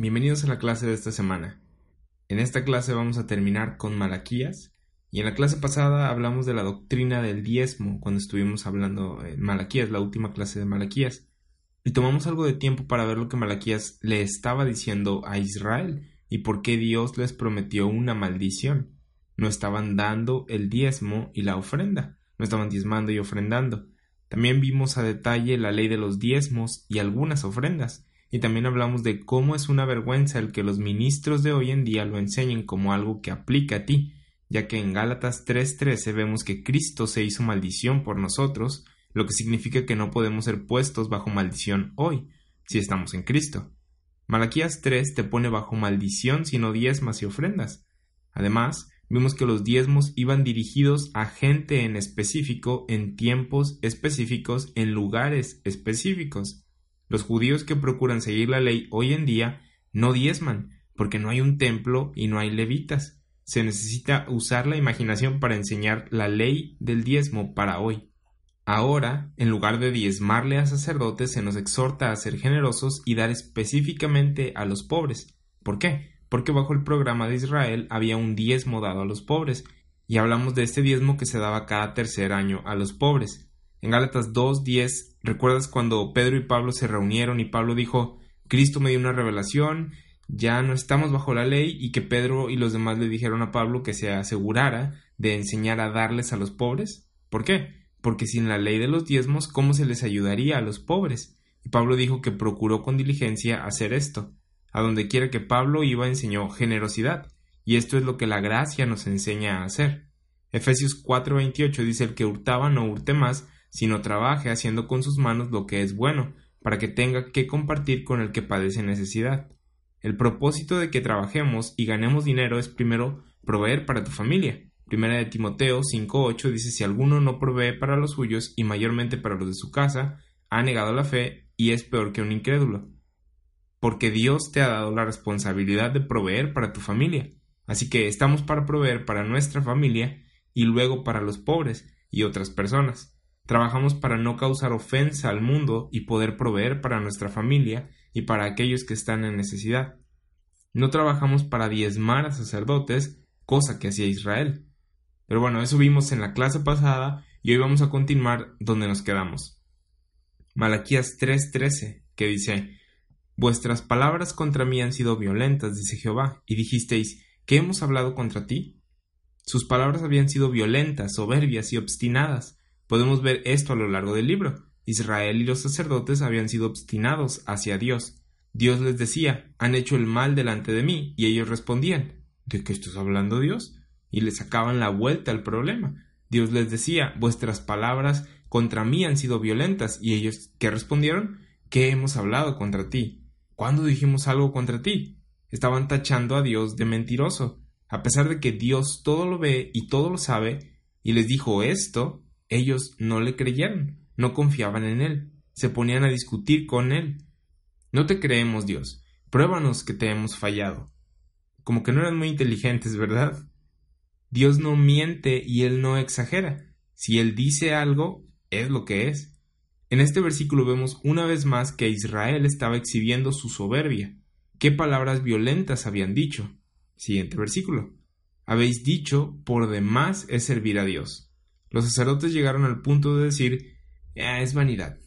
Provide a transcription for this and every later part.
Bienvenidos a la clase de esta semana. En esta clase vamos a terminar con Malaquías y en la clase pasada hablamos de la doctrina del diezmo cuando estuvimos hablando en Malaquías, la última clase de Malaquías. Y tomamos algo de tiempo para ver lo que Malaquías le estaba diciendo a Israel y por qué Dios les prometió una maldición. No estaban dando el diezmo y la ofrenda, no estaban diezmando y ofrendando. También vimos a detalle la ley de los diezmos y algunas ofrendas y también hablamos de cómo es una vergüenza el que los ministros de hoy en día lo enseñen como algo que aplica a ti, ya que en Gálatas 3:13 vemos que Cristo se hizo maldición por nosotros, lo que significa que no podemos ser puestos bajo maldición hoy, si estamos en Cristo. Malaquías 3 te pone bajo maldición si no diezmas y ofrendas. Además, vimos que los diezmos iban dirigidos a gente en específico, en tiempos específicos, en lugares específicos. Los judíos que procuran seguir la ley hoy en día no diezman, porque no hay un templo y no hay levitas. Se necesita usar la imaginación para enseñar la ley del diezmo para hoy. Ahora, en lugar de diezmarle a sacerdotes, se nos exhorta a ser generosos y dar específicamente a los pobres. ¿Por qué? Porque bajo el programa de Israel había un diezmo dado a los pobres, y hablamos de este diezmo que se daba cada tercer año a los pobres. En Gálatas 2.10 ¿Recuerdas cuando Pedro y Pablo se reunieron y Pablo dijo, Cristo me dio una revelación, ya no estamos bajo la ley y que Pedro y los demás le dijeron a Pablo que se asegurara de enseñar a darles a los pobres? ¿Por qué? Porque sin la ley de los diezmos, ¿cómo se les ayudaría a los pobres? Y Pablo dijo que procuró con diligencia hacer esto. A donde quiera que Pablo iba enseñó generosidad, y esto es lo que la gracia nos enseña a hacer. Efesios 4:28 dice el que hurtaba no hurte más, sino trabaje haciendo con sus manos lo que es bueno, para que tenga que compartir con el que padece necesidad. El propósito de que trabajemos y ganemos dinero es primero proveer para tu familia. Primera de Timoteo 5.8 dice si alguno no provee para los suyos y mayormente para los de su casa, ha negado la fe y es peor que un incrédulo. Porque Dios te ha dado la responsabilidad de proveer para tu familia. Así que estamos para proveer para nuestra familia y luego para los pobres y otras personas. Trabajamos para no causar ofensa al mundo y poder proveer para nuestra familia y para aquellos que están en necesidad. No trabajamos para diezmar a sacerdotes, cosa que hacía Israel. Pero bueno, eso vimos en la clase pasada y hoy vamos a continuar donde nos quedamos. Malaquías 3:13, que dice, Vuestras palabras contra mí han sido violentas, dice Jehová, y dijisteis, ¿qué hemos hablado contra ti? Sus palabras habían sido violentas, soberbias y obstinadas, Podemos ver esto a lo largo del libro. Israel y los sacerdotes habían sido obstinados hacia Dios. Dios les decía, han hecho el mal delante de mí, y ellos respondían, ¿de qué estás hablando Dios? Y le sacaban la vuelta al problema. Dios les decía, vuestras palabras contra mí han sido violentas, y ellos, ¿qué respondieron? ¿Qué hemos hablado contra ti? ¿Cuándo dijimos algo contra ti? Estaban tachando a Dios de mentiroso, a pesar de que Dios todo lo ve y todo lo sabe, y les dijo esto, ellos no le creyeron, no confiaban en él, se ponían a discutir con él. No te creemos, Dios, pruébanos que te hemos fallado. Como que no eran muy inteligentes, ¿verdad? Dios no miente y él no exagera. Si él dice algo, es lo que es. En este versículo vemos una vez más que Israel estaba exhibiendo su soberbia. ¿Qué palabras violentas habían dicho? Siguiente versículo. Habéis dicho, por demás es servir a Dios. Los sacerdotes llegaron al punto de decir, ah, es vanidad,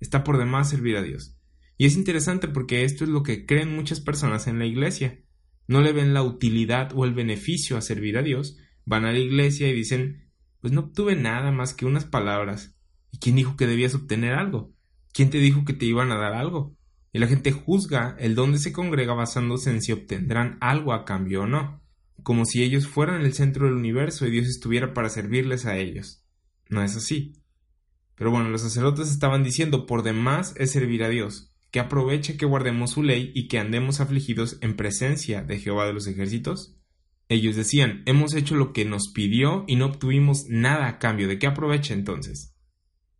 está por demás servir a Dios. Y es interesante porque esto es lo que creen muchas personas en la iglesia. No le ven la utilidad o el beneficio a servir a Dios, van a la iglesia y dicen, pues no obtuve nada más que unas palabras. ¿Y quién dijo que debías obtener algo? ¿Quién te dijo que te iban a dar algo? Y la gente juzga el dónde se congrega basándose en si obtendrán algo a cambio o no como si ellos fueran el centro del universo y Dios estuviera para servirles a ellos. No es así. Pero bueno, los sacerdotes estaban diciendo por demás es servir a Dios. ¿qué aprovecha que guardemos su ley y que andemos afligidos en presencia de Jehová de los ejércitos? Ellos decían, hemos hecho lo que nos pidió y no obtuvimos nada a cambio. ¿De qué aprovecha entonces?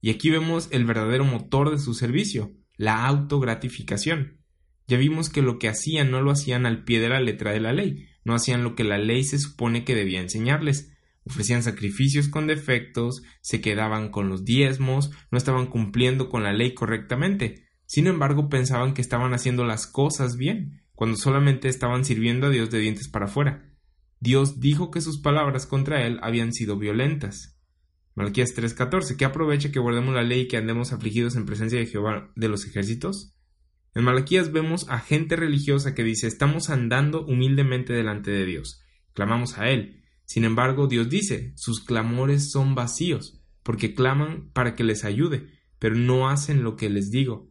Y aquí vemos el verdadero motor de su servicio, la autogratificación. Ya vimos que lo que hacían no lo hacían al pie de la letra de la ley, no hacían lo que la ley se supone que debía enseñarles. Ofrecían sacrificios con defectos, se quedaban con los diezmos, no estaban cumpliendo con la ley correctamente. Sin embargo, pensaban que estaban haciendo las cosas bien, cuando solamente estaban sirviendo a Dios de dientes para afuera. Dios dijo que sus palabras contra él habían sido violentas. Malaquías 3:14, ¿qué aprovecha que guardemos la ley y que andemos afligidos en presencia de Jehová de los ejércitos? En Malaquías vemos a gente religiosa que dice estamos andando humildemente delante de Dios, clamamos a Él. Sin embargo, Dios dice, sus clamores son vacíos, porque claman para que les ayude, pero no hacen lo que les digo.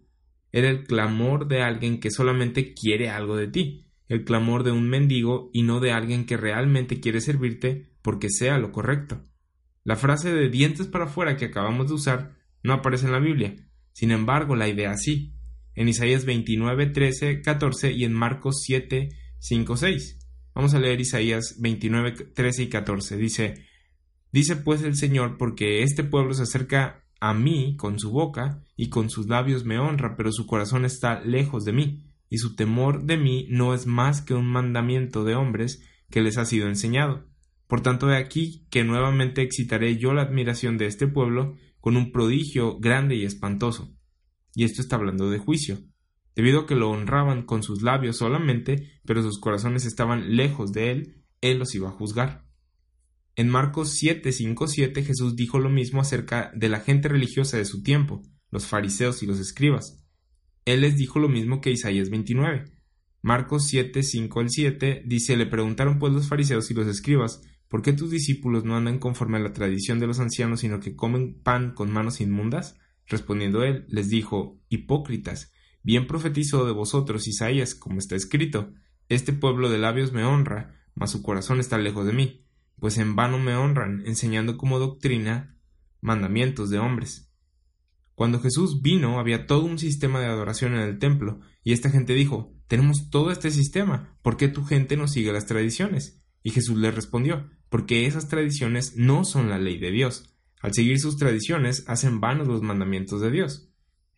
Era el clamor de alguien que solamente quiere algo de ti el clamor de un mendigo y no de alguien que realmente quiere servirte porque sea lo correcto. La frase de dientes para afuera que acabamos de usar no aparece en la Biblia, sin embargo la idea sí, en Isaías 29, 13, 14 y en Marcos 7, 5, 6. Vamos a leer Isaías 29, 13 y 14. Dice, Dice pues el Señor, porque este pueblo se acerca a mí con su boca y con sus labios me honra, pero su corazón está lejos de mí y su temor de mí no es más que un mandamiento de hombres que les ha sido enseñado. Por tanto, de aquí que nuevamente excitaré yo la admiración de este pueblo con un prodigio grande y espantoso. Y esto está hablando de juicio, debido a que lo honraban con sus labios solamente, pero sus corazones estaban lejos de él, él los iba a juzgar. En Marcos 7, 5, 7 Jesús dijo lo mismo acerca de la gente religiosa de su tiempo, los fariseos y los escribas. Él les dijo lo mismo que Isaías 29. Marcos 7, 5 al 7 dice, le preguntaron pues los fariseos y los escribas, ¿por qué tus discípulos no andan conforme a la tradición de los ancianos, sino que comen pan con manos inmundas? Respondiendo él, les dijo, hipócritas, bien profetizó de vosotros Isaías, como está escrito, este pueblo de labios me honra, mas su corazón está lejos de mí, pues en vano me honran, enseñando como doctrina mandamientos de hombres. Cuando Jesús vino había todo un sistema de adoración en el templo, y esta gente dijo Tenemos todo este sistema, ¿por qué tu gente no sigue las tradiciones? Y Jesús le respondió Porque esas tradiciones no son la ley de Dios. Al seguir sus tradiciones hacen vanos los mandamientos de Dios.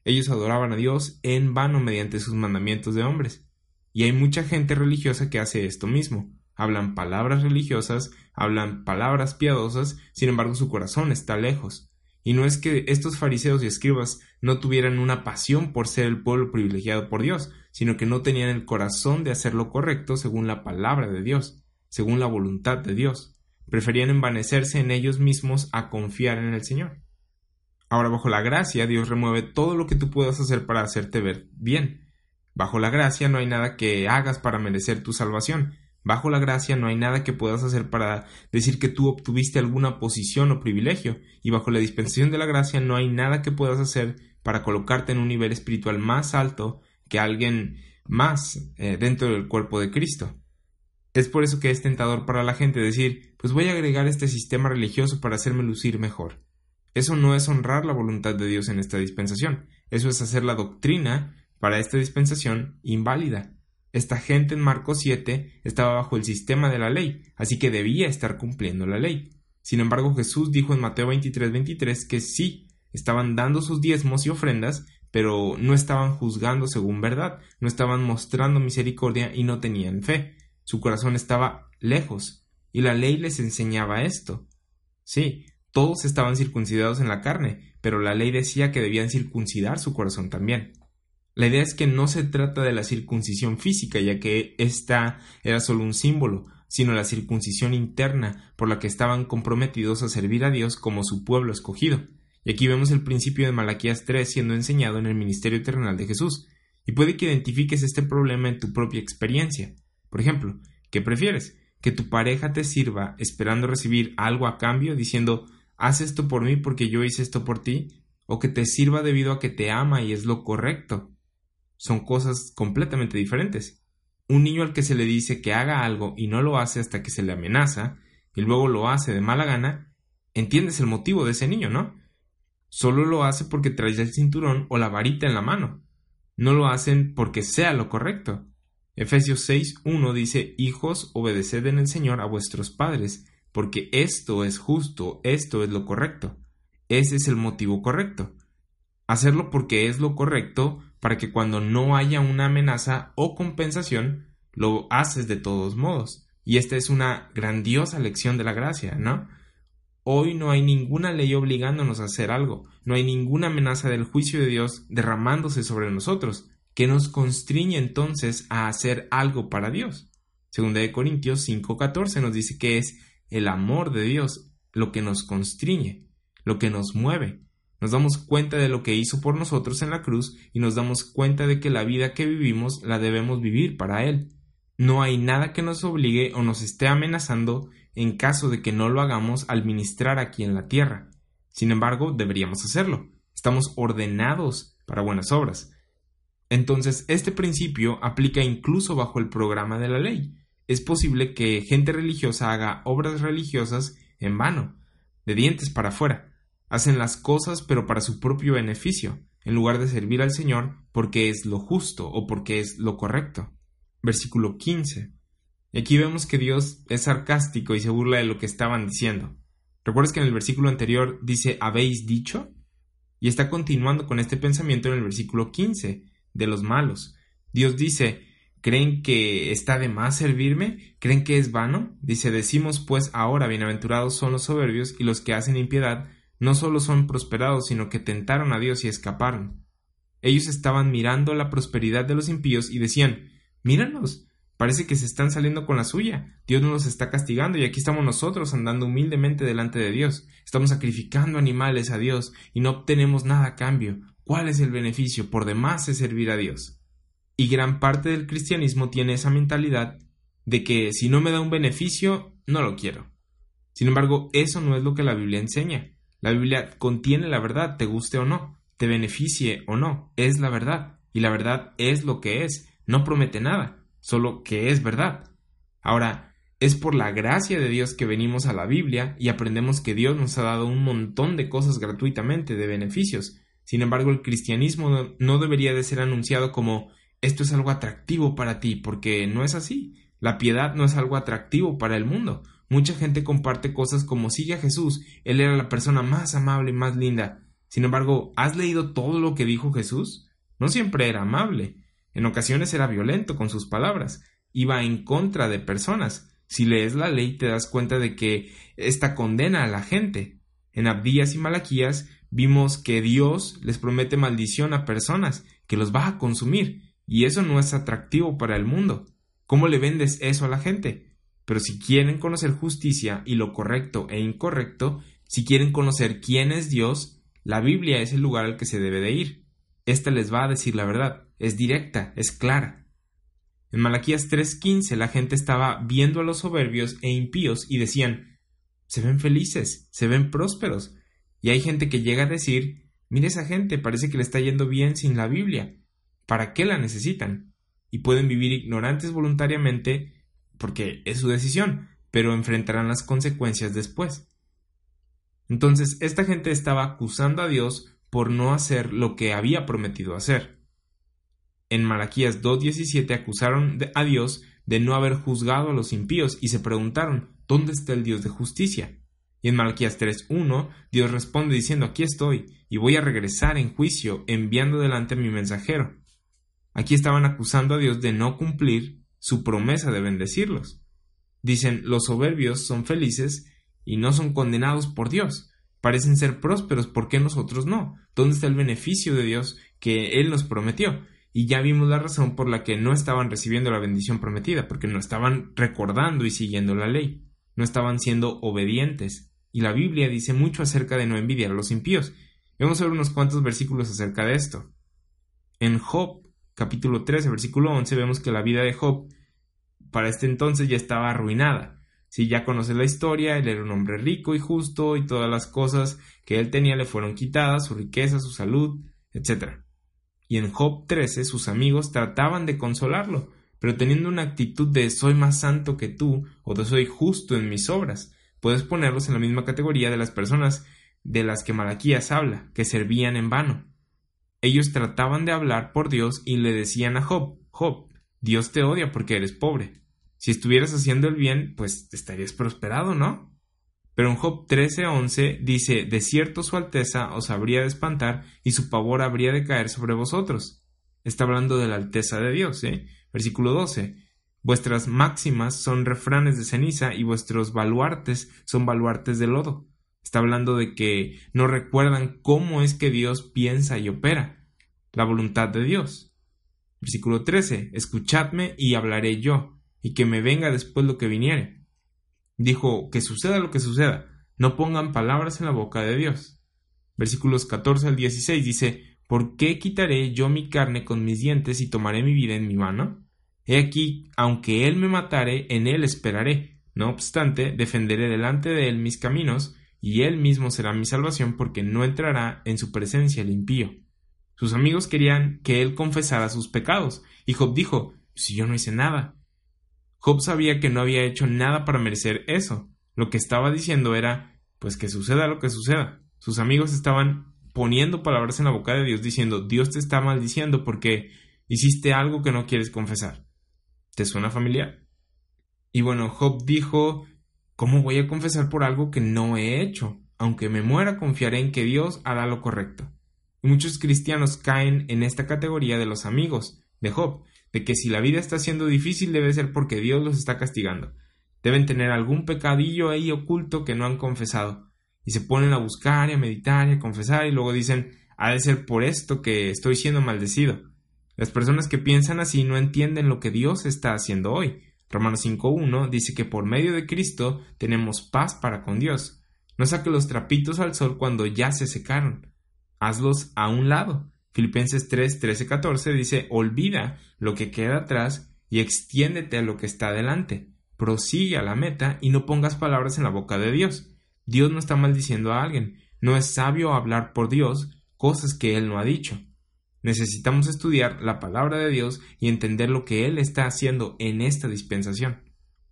Ellos adoraban a Dios en vano mediante sus mandamientos de hombres. Y hay mucha gente religiosa que hace esto mismo. Hablan palabras religiosas, hablan palabras piadosas, sin embargo su corazón está lejos. Y no es que estos fariseos y escribas no tuvieran una pasión por ser el pueblo privilegiado por Dios, sino que no tenían el corazón de hacer lo correcto según la palabra de Dios, según la voluntad de Dios. Preferían envanecerse en ellos mismos a confiar en el Señor. Ahora, bajo la gracia, Dios remueve todo lo que tú puedas hacer para hacerte ver bien. Bajo la gracia no hay nada que hagas para merecer tu salvación, Bajo la gracia no hay nada que puedas hacer para decir que tú obtuviste alguna posición o privilegio, y bajo la dispensación de la gracia no hay nada que puedas hacer para colocarte en un nivel espiritual más alto que alguien más eh, dentro del cuerpo de Cristo. Es por eso que es tentador para la gente decir, pues voy a agregar este sistema religioso para hacerme lucir mejor. Eso no es honrar la voluntad de Dios en esta dispensación, eso es hacer la doctrina para esta dispensación inválida. Esta gente en Marcos 7 estaba bajo el sistema de la ley, así que debía estar cumpliendo la ley. Sin embargo, Jesús dijo en Mateo 23, 23 que sí, estaban dando sus diezmos y ofrendas, pero no estaban juzgando según verdad, no estaban mostrando misericordia y no tenían fe. Su corazón estaba lejos, y la ley les enseñaba esto. Sí, todos estaban circuncidados en la carne, pero la ley decía que debían circuncidar su corazón también. La idea es que no se trata de la circuncisión física, ya que ésta era solo un símbolo, sino la circuncisión interna por la que estaban comprometidos a servir a Dios como su pueblo escogido. Y aquí vemos el principio de Malaquías 3 siendo enseñado en el ministerio terrenal de Jesús. Y puede que identifiques este problema en tu propia experiencia. Por ejemplo, ¿qué prefieres? ¿Que tu pareja te sirva esperando recibir algo a cambio diciendo haz esto por mí porque yo hice esto por ti? ¿O que te sirva debido a que te ama y es lo correcto? son cosas completamente diferentes. Un niño al que se le dice que haga algo y no lo hace hasta que se le amenaza, y luego lo hace de mala gana, entiendes el motivo de ese niño, ¿no? Solo lo hace porque trae el cinturón o la varita en la mano. no lo hacen porque sea lo correcto. Efesios 6.1 dice, Hijos, obedeced en el Señor a vuestros padres, porque esto es justo, esto es lo correcto. Ese es el motivo correcto. Hacerlo porque es lo correcto para que cuando no haya una amenaza o compensación, lo haces de todos modos. Y esta es una grandiosa lección de la gracia, ¿no? Hoy no hay ninguna ley obligándonos a hacer algo, no hay ninguna amenaza del juicio de Dios derramándose sobre nosotros, que nos constriñe entonces a hacer algo para Dios. Segunda de Corintios 5:14 nos dice que es el amor de Dios lo que nos constriñe, lo que nos mueve. Nos damos cuenta de lo que hizo por nosotros en la cruz y nos damos cuenta de que la vida que vivimos la debemos vivir para Él. No hay nada que nos obligue o nos esté amenazando en caso de que no lo hagamos al ministrar aquí en la tierra. Sin embargo, deberíamos hacerlo. Estamos ordenados para buenas obras. Entonces, este principio aplica incluso bajo el programa de la ley. Es posible que gente religiosa haga obras religiosas en vano, de dientes para afuera. Hacen las cosas pero para su propio beneficio, en lugar de servir al Señor porque es lo justo o porque es lo correcto. Versículo 15. Y aquí vemos que Dios es sarcástico y se burla de lo que estaban diciendo. ¿Recuerdas que en el versículo anterior dice habéis dicho? Y está continuando con este pensamiento en el versículo 15 de los malos. Dios dice, ¿creen que está de más servirme? ¿Creen que es vano? Dice, decimos pues ahora, bienaventurados son los soberbios y los que hacen impiedad, no solo son prosperados, sino que tentaron a Dios y escaparon. Ellos estaban mirando la prosperidad de los impíos y decían, míranos, Parece que se están saliendo con la suya. Dios no nos está castigando y aquí estamos nosotros andando humildemente delante de Dios. Estamos sacrificando animales a Dios y no obtenemos nada a cambio. ¿Cuál es el beneficio? Por demás es servir a Dios. Y gran parte del cristianismo tiene esa mentalidad de que si no me da un beneficio, no lo quiero. Sin embargo, eso no es lo que la Biblia enseña. La Biblia contiene la verdad, te guste o no, te beneficie o no, es la verdad. Y la verdad es lo que es, no promete nada solo que es verdad. Ahora, es por la gracia de Dios que venimos a la Biblia y aprendemos que Dios nos ha dado un montón de cosas gratuitamente, de beneficios. Sin embargo, el cristianismo no debería de ser anunciado como esto es algo atractivo para ti, porque no es así. La piedad no es algo atractivo para el mundo. Mucha gente comparte cosas como sigue a Jesús, Él era la persona más amable y más linda. Sin embargo, ¿has leído todo lo que dijo Jesús? No siempre era amable. En ocasiones era violento con sus palabras, iba en contra de personas. Si lees la ley te das cuenta de que esta condena a la gente. En Abdías y Malaquías vimos que Dios les promete maldición a personas, que los va a consumir, y eso no es atractivo para el mundo. ¿Cómo le vendes eso a la gente? Pero si quieren conocer justicia y lo correcto e incorrecto, si quieren conocer quién es Dios, la Biblia es el lugar al que se debe de ir. Esta les va a decir la verdad es directa, es clara. En Malaquías 3:15 la gente estaba viendo a los soberbios e impíos y decían, se ven felices, se ven prósperos. Y hay gente que llega a decir, mire esa gente, parece que le está yendo bien sin la Biblia. ¿Para qué la necesitan? Y pueden vivir ignorantes voluntariamente porque es su decisión, pero enfrentarán las consecuencias después. Entonces, esta gente estaba acusando a Dios por no hacer lo que había prometido hacer en Malaquías 2.17 acusaron a Dios de no haber juzgado a los impíos y se preguntaron ¿dónde está el Dios de justicia? Y en Malaquías 3.1 Dios responde diciendo aquí estoy y voy a regresar en juicio enviando delante a mi mensajero. Aquí estaban acusando a Dios de no cumplir su promesa de bendecirlos. Dicen los soberbios son felices y no son condenados por Dios. Parecen ser prósperos, ¿por qué nosotros no? ¿Dónde está el beneficio de Dios que Él nos prometió? y ya vimos la razón por la que no estaban recibiendo la bendición prometida, porque no estaban recordando y siguiendo la ley, no estaban siendo obedientes. Y la Biblia dice mucho acerca de no envidiar a los impíos. Vamos a ver unos cuantos versículos acerca de esto. En Job, capítulo 13, versículo 11, vemos que la vida de Job para este entonces ya estaba arruinada. Si ya conoce la historia, él era un hombre rico y justo y todas las cosas que él tenía le fueron quitadas, su riqueza, su salud, etc y en Job 13 sus amigos trataban de consolarlo, pero teniendo una actitud de soy más santo que tú o de soy justo en mis obras, puedes ponerlos en la misma categoría de las personas de las que Malaquías habla, que servían en vano. ellos trataban de hablar por Dios y le decían a Job, Job, Dios te odia porque eres pobre. Si estuvieras haciendo el bien, pues estarías prosperado, ¿no? Pero en Job 13:11 dice, de cierto su alteza os habría de espantar y su pavor habría de caer sobre vosotros. Está hablando de la alteza de Dios, ¿eh? Versículo 12. Vuestras máximas son refranes de ceniza y vuestros baluartes son baluartes de lodo. Está hablando de que no recuerdan cómo es que Dios piensa y opera, la voluntad de Dios. Versículo 13. Escuchadme y hablaré yo, y que me venga después lo que viniere. Dijo, que suceda lo que suceda, no pongan palabras en la boca de Dios. Versículos 14 al 16 dice, ¿Por qué quitaré yo mi carne con mis dientes y tomaré mi vida en mi mano? He aquí, aunque él me matare, en él esperaré. No obstante, defenderé delante de él mis caminos, y él mismo será mi salvación porque no entrará en su presencia el impío. Sus amigos querían que él confesara sus pecados, y Job dijo, si yo no hice nada. Job sabía que no había hecho nada para merecer eso. Lo que estaba diciendo era, pues que suceda lo que suceda. Sus amigos estaban poniendo palabras en la boca de Dios diciendo, Dios te está maldiciendo porque hiciste algo que no quieres confesar. ¿Te suena familiar? Y bueno, Job dijo, ¿Cómo voy a confesar por algo que no he hecho? Aunque me muera, confiaré en que Dios hará lo correcto. Y muchos cristianos caen en esta categoría de los amigos de Job, de que si la vida está siendo difícil debe ser porque Dios los está castigando. Deben tener algún pecadillo ahí oculto que no han confesado. Y se ponen a buscar y a meditar y a confesar y luego dicen, ha de ser por esto que estoy siendo maldecido. Las personas que piensan así no entienden lo que Dios está haciendo hoy, Romanos 5.1 dice que por medio de Cristo tenemos paz para con Dios. No saque los trapitos al sol cuando ya se secaron. Hazlos a un lado. Filipenses 3, 14 dice, olvida lo que queda atrás y extiéndete a lo que está adelante. Prosigue a la meta y no pongas palabras en la boca de Dios. Dios no está maldiciendo a alguien. No es sabio hablar por Dios cosas que Él no ha dicho. Necesitamos estudiar la palabra de Dios y entender lo que Él está haciendo en esta dispensación.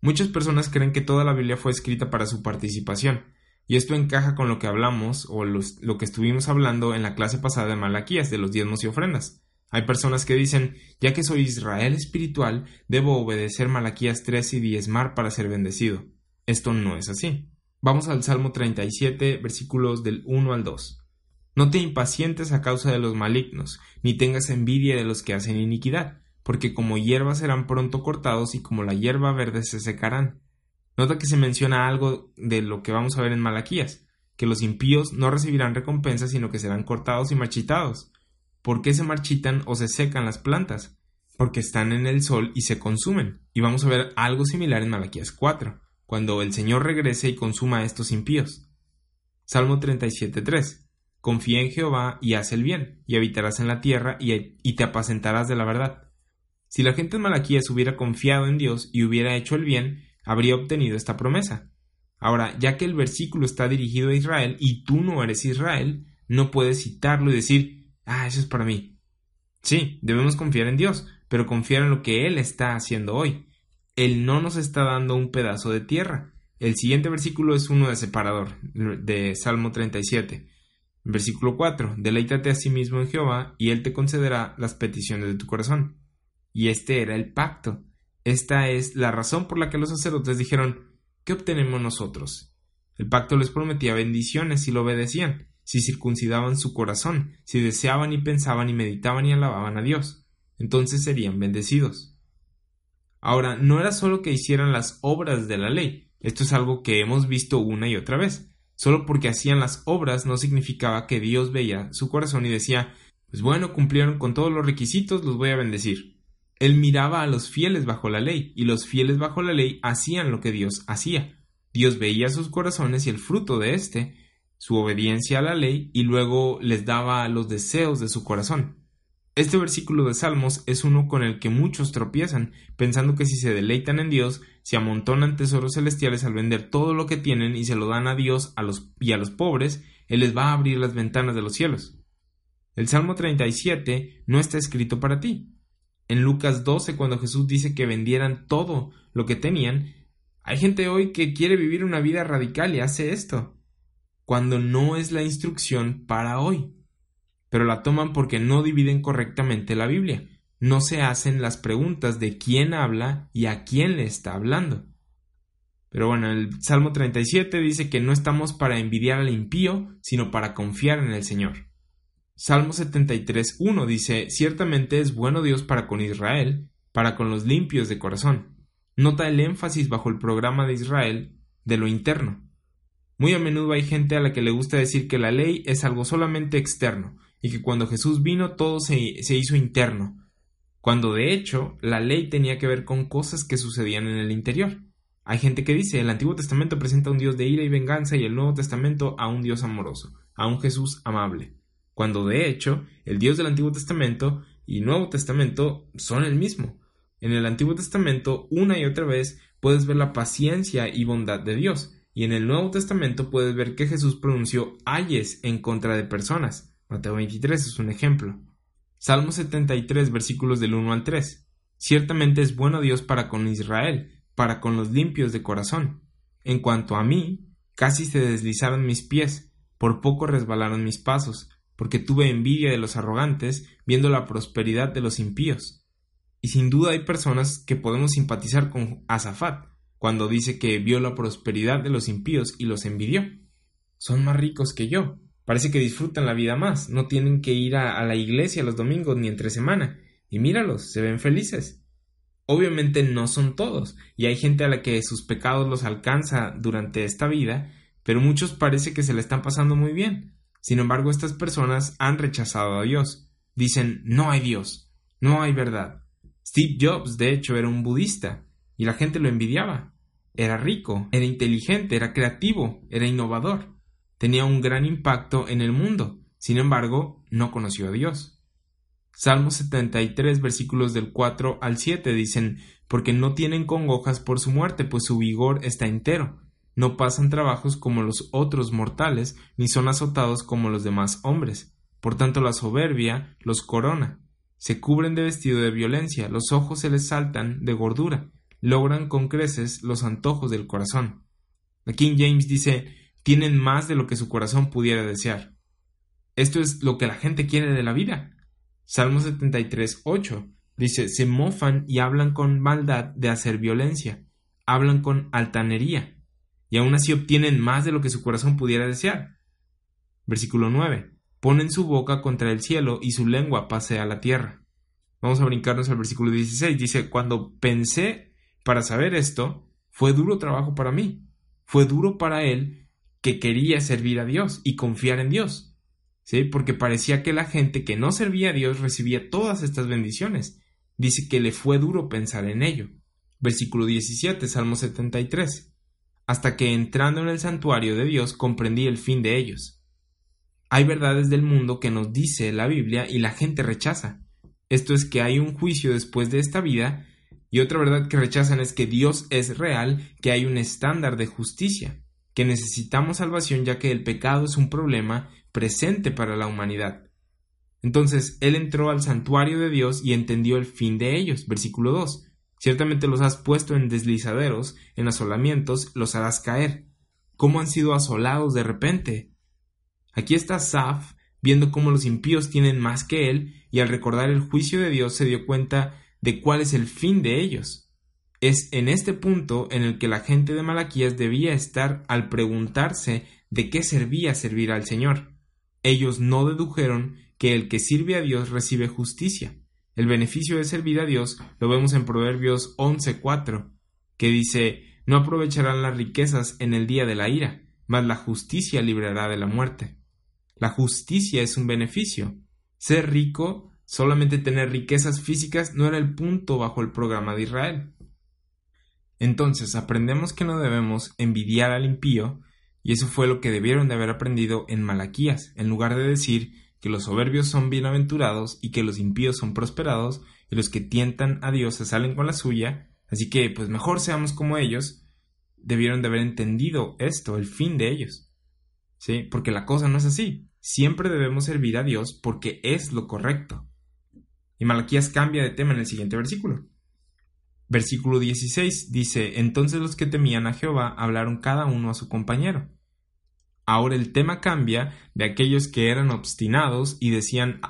Muchas personas creen que toda la Biblia fue escrita para su participación, y esto encaja con lo que hablamos o lo que estuvimos hablando en la clase pasada de Malaquías de los diezmos y ofrendas. Hay personas que dicen, ya que soy Israel espiritual, debo obedecer Malaquías 3 y diezmar para ser bendecido. Esto no es así. Vamos al Salmo 37, versículos del 1 al 2. No te impacientes a causa de los malignos, ni tengas envidia de los que hacen iniquidad, porque como hierba serán pronto cortados y como la hierba verde se secarán. Nota que se menciona algo de lo que vamos a ver en Malaquías, que los impíos no recibirán recompensa sino que serán cortados y marchitados. ¿Por qué se marchitan o se secan las plantas? Porque están en el sol y se consumen. Y vamos a ver algo similar en Malaquías 4, cuando el Señor regrese y consuma a estos impíos. Salmo 37.3 Confía en Jehová y haz el bien, y habitarás en la tierra y, te apacentarás de la verdad. Si la gente de Malaquías hubiera confiado en Dios y hubiera hecho el bien, habría obtenido esta promesa. Ahora, ya que el versículo está dirigido a Israel y tú no eres Israel, no puedes citarlo y decir, ah, eso es para mí. Sí, debemos confiar en Dios, pero confiar en lo que Él está haciendo hoy. Él no nos está dando un pedazo de tierra. El siguiente versículo es uno de separador, de Salmo 37. Versículo 4. Deleítate a sí mismo en Jehová, y Él te concederá las peticiones de tu corazón. Y este era el pacto. Esta es la razón por la que los sacerdotes dijeron, ¿qué obtenemos nosotros? El pacto les prometía bendiciones si lo obedecían, si circuncidaban su corazón, si deseaban y pensaban y meditaban y alababan a Dios. Entonces serían bendecidos. Ahora, no era solo que hicieran las obras de la ley, esto es algo que hemos visto una y otra vez. Solo porque hacían las obras no significaba que Dios veía su corazón y decía, pues bueno, cumplieron con todos los requisitos, los voy a bendecir. Él miraba a los fieles bajo la ley, y los fieles bajo la ley hacían lo que Dios hacía. Dios veía sus corazones y el fruto de éste, su obediencia a la ley, y luego les daba los deseos de su corazón. Este versículo de Salmos es uno con el que muchos tropiezan, pensando que si se deleitan en Dios, se amontonan tesoros celestiales al vender todo lo que tienen y se lo dan a Dios a los, y a los pobres, Él les va a abrir las ventanas de los cielos. El Salmo 37 no está escrito para ti. En Lucas 12, cuando Jesús dice que vendieran todo lo que tenían, hay gente hoy que quiere vivir una vida radical y hace esto, cuando no es la instrucción para hoy. Pero la toman porque no dividen correctamente la Biblia. No se hacen las preguntas de quién habla y a quién le está hablando. Pero bueno, el Salmo 37 dice que no estamos para envidiar al impío, sino para confiar en el Señor. Salmo 73.1 dice, ciertamente es bueno Dios para con Israel, para con los limpios de corazón. Nota el énfasis bajo el programa de Israel de lo interno. Muy a menudo hay gente a la que le gusta decir que la ley es algo solamente externo, y que cuando Jesús vino todo se, se hizo interno, cuando de hecho la ley tenía que ver con cosas que sucedían en el interior. Hay gente que dice el Antiguo Testamento presenta a un Dios de ira y venganza y el Nuevo Testamento a un Dios amoroso, a un Jesús amable, cuando de hecho el Dios del Antiguo Testamento y Nuevo Testamento son el mismo. En el Antiguo Testamento una y otra vez puedes ver la paciencia y bondad de Dios, y en el Nuevo Testamento puedes ver que Jesús pronunció ayes en contra de personas. Mateo 23 es un ejemplo. Salmo 73 versículos del 1 al 3. Ciertamente es bueno Dios para con Israel, para con los limpios de corazón. En cuanto a mí, casi se deslizaron mis pies, por poco resbalaron mis pasos, porque tuve envidia de los arrogantes, viendo la prosperidad de los impíos. Y sin duda hay personas que podemos simpatizar con Azafat, cuando dice que vio la prosperidad de los impíos y los envidió. Son más ricos que yo. Parece que disfrutan la vida más, no tienen que ir a, la iglesia los domingos ni entre semana. Y míralos, se ven felices. Obviamente no son todos, y hay gente a la que sus pecados los alcanza durante esta vida, pero muchos parece que se le están pasando muy bien. Sin embargo, estas personas han rechazado a Dios. Dicen, no hay Dios, no hay verdad. Steve Jobs, de hecho, era un budista, y la gente lo envidiaba. Era rico, era inteligente, era creativo, era innovador. Tenía un gran impacto en el mundo. Sin embargo, no conoció a Dios. Salmo 73 versículos del 4 al 7 dicen, porque no tienen congojas por su muerte, pues su vigor está entero. No pasan trabajos como los otros mortales, ni son azotados como los demás hombres. Por tanto la soberbia los corona. Se cubren de vestido de violencia, los ojos se les saltan de gordura, logran con creces los antojos del corazón. The King James dice, tienen más de lo que su corazón pudiera desear. Esto es lo que la gente quiere de la vida. Salmo 73, 8 dice, se mofan y hablan con maldad de hacer violencia, hablan con altanería, y aún así obtienen más de lo que su corazón pudiera desear. Versículo 9. Ponen su boca contra el cielo y su lengua pasea la tierra. Vamos a brincarnos al versículo 16. Dice, cuando pensé para saber esto, fue duro trabajo para mí. Fue duro para él que quería servir a Dios y confiar en Dios. ¿sí? Porque parecía que la gente que no servía a Dios recibía todas estas bendiciones. Dice que le fue duro pensar en ello. Versículo 17, Salmo 73. Hasta que entrando en el santuario de Dios comprendí el fin de ellos. Hay verdades del mundo que nos dice la Biblia y la gente rechaza. Esto es que hay un juicio después de esta vida y otra verdad que rechazan es que Dios es real, que hay un estándar de justicia, que necesitamos salvación ya que el pecado es un problema presente para la humanidad. Entonces él entró al santuario de Dios y entendió el fin de ellos. Versículo 2. Ciertamente los has puesto en deslizaderos, en asolamientos, los harás caer. ¿Cómo han sido asolados de repente? Aquí está Saf viendo cómo los impíos tienen más que él, y al recordar el juicio de Dios se dio cuenta de cuál es el fin de ellos. Es en este punto en el que la gente de Malaquías debía estar al preguntarse de qué servía servir al Señor. Ellos no dedujeron que el que sirve a Dios recibe justicia. El beneficio de servir a Dios lo vemos en Proverbios 11:4, que dice, no aprovecharán las riquezas en el día de la ira, mas la justicia librará de la muerte. La justicia es un beneficio. Ser rico, solamente tener riquezas físicas, no era el punto bajo el programa de Israel. Entonces aprendemos que no debemos envidiar al impío, y eso fue lo que debieron de haber aprendido en Malaquías, en lugar de decir que los soberbios son bienaventurados y que los impíos son prosperados y los que tientan a Dios se salen con la suya, así que pues mejor seamos como ellos, debieron de haber entendido esto, el fin de ellos. ¿Sí? Porque la cosa no es así. Siempre debemos servir a Dios porque es lo correcto. Y Malaquías cambia de tema en el siguiente versículo. Versículo 16 dice, Entonces los que temían a Jehová hablaron cada uno a su compañero. Ahora el tema cambia de aquellos que eran obstinados y decían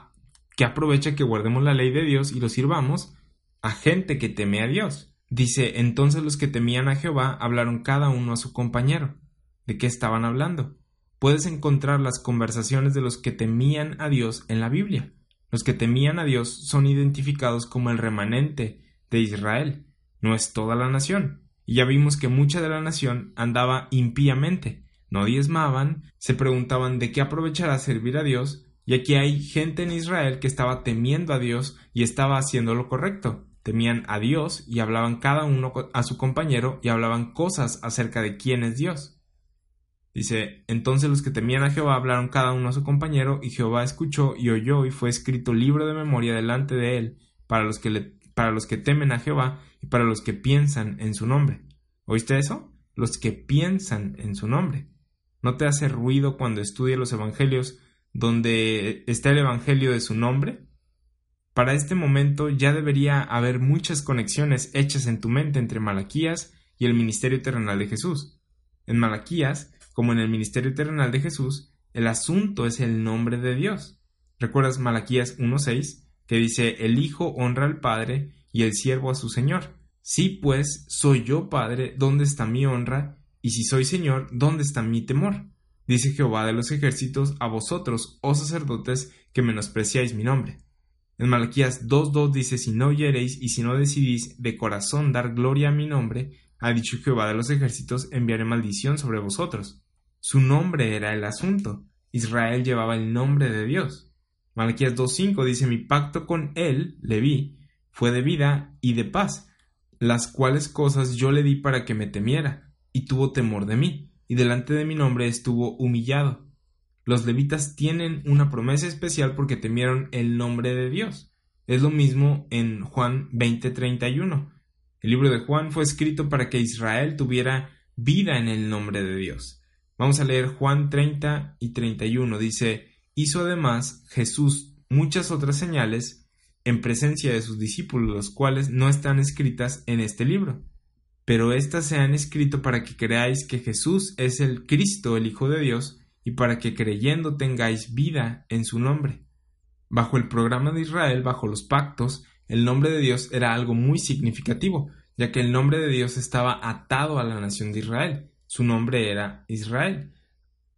que aprovecha que guardemos la ley de Dios y lo sirvamos a gente que teme a Dios. Dice, entonces los que temían a Jehová hablaron cada uno a su compañero. ¿De qué estaban hablando? Puedes encontrar las conversaciones de los que temían a Dios en la Biblia. Los que temían a Dios son identificados como el remanente de Israel. No es toda la nación. Y ya vimos que mucha de la nación andaba impíamente no diezmaban, se preguntaban de qué aprovechará servir a Dios, y aquí hay gente en Israel que estaba temiendo a Dios y estaba haciendo lo correcto. Temían a Dios y hablaban cada uno a su compañero y hablaban cosas acerca de quién es Dios. Dice, entonces los que temían a Jehová hablaron cada uno a su compañero, y Jehová escuchó y oyó, y fue escrito libro de memoria delante de él, para los que, le, para los que temen a Jehová y para los que piensan en su nombre. ¿Oíste eso? Los que piensan en su nombre. ¿No te hace ruido cuando estudias los evangelios donde está el evangelio de su nombre? Para este momento ya debería haber muchas conexiones hechas en tu mente entre Malaquías y el ministerio terrenal de Jesús. En Malaquías, como en el ministerio terrenal de Jesús, el asunto es el nombre de Dios. ¿Recuerdas Malaquías 1.6 que dice el Hijo honra al Padre y el siervo a su Señor? Sí, pues, soy yo Padre, ¿dónde está mi honra? Y si soy Señor, ¿dónde está mi temor? Dice Jehová de los ejércitos a vosotros, oh sacerdotes, que menospreciáis mi nombre. En Malaquías 2.2 dice, si no oyereis y si no decidís de corazón dar gloria a mi nombre, ha dicho Jehová de los ejércitos, enviaré maldición sobre vosotros. Su nombre era el asunto. Israel llevaba el nombre de Dios. Malaquías 2.5 dice, mi pacto con él, vi, fue de vida y de paz, las cuales cosas yo le di para que me temiera y tuvo temor de mí, y delante de mi nombre estuvo humillado. Los levitas tienen una promesa especial porque temieron el nombre de Dios. Es lo mismo en Juan 20:31. El libro de Juan fue escrito para que Israel tuviera vida en el nombre de Dios. Vamos a leer Juan 30 y 31. Dice, hizo además Jesús muchas otras señales en presencia de sus discípulos, las cuales no están escritas en este libro pero éstas se han escrito para que creáis que Jesús es el Cristo, el Hijo de Dios, y para que creyendo tengáis vida en su nombre. Bajo el programa de Israel, bajo los pactos, el nombre de Dios era algo muy significativo, ya que el nombre de Dios estaba atado a la nación de Israel. Su nombre era Israel.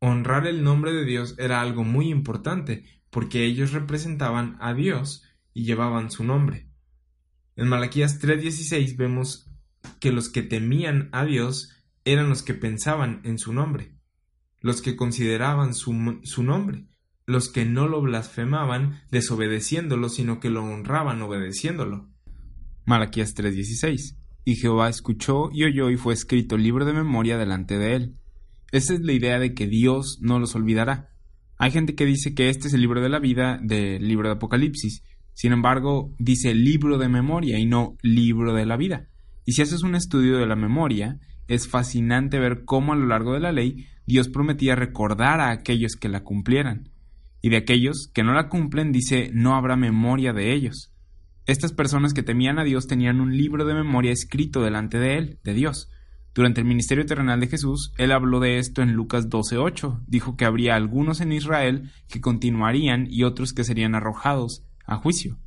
Honrar el nombre de Dios era algo muy importante, porque ellos representaban a Dios y llevaban su nombre. En Malaquías 3:16 vemos que los que temían a Dios eran los que pensaban en su nombre, los que consideraban su, nombre, los que no lo blasfemaban desobedeciéndolo, sino que lo honraban obedeciéndolo. Malaquías 3:16 Y Jehová escuchó y oyó y fue escrito libro de memoria delante de él. Esa es la idea de que Dios no los olvidará. Hay gente que dice que este es el libro de la vida del libro de Apocalipsis. Sin embargo, dice libro de memoria y no libro de la vida. Y si haces un estudio de la memoria, es fascinante ver cómo a lo largo de la ley Dios prometía recordar a aquellos que la cumplieran. Y de aquellos que no la cumplen dice no habrá memoria de ellos. Estas personas que temían a Dios tenían un libro de memoria escrito delante de él, de Dios. Durante el ministerio terrenal de Jesús, él habló de esto en Lucas 12:8. Dijo que habría algunos en Israel que continuarían y otros que serían arrojados a juicio.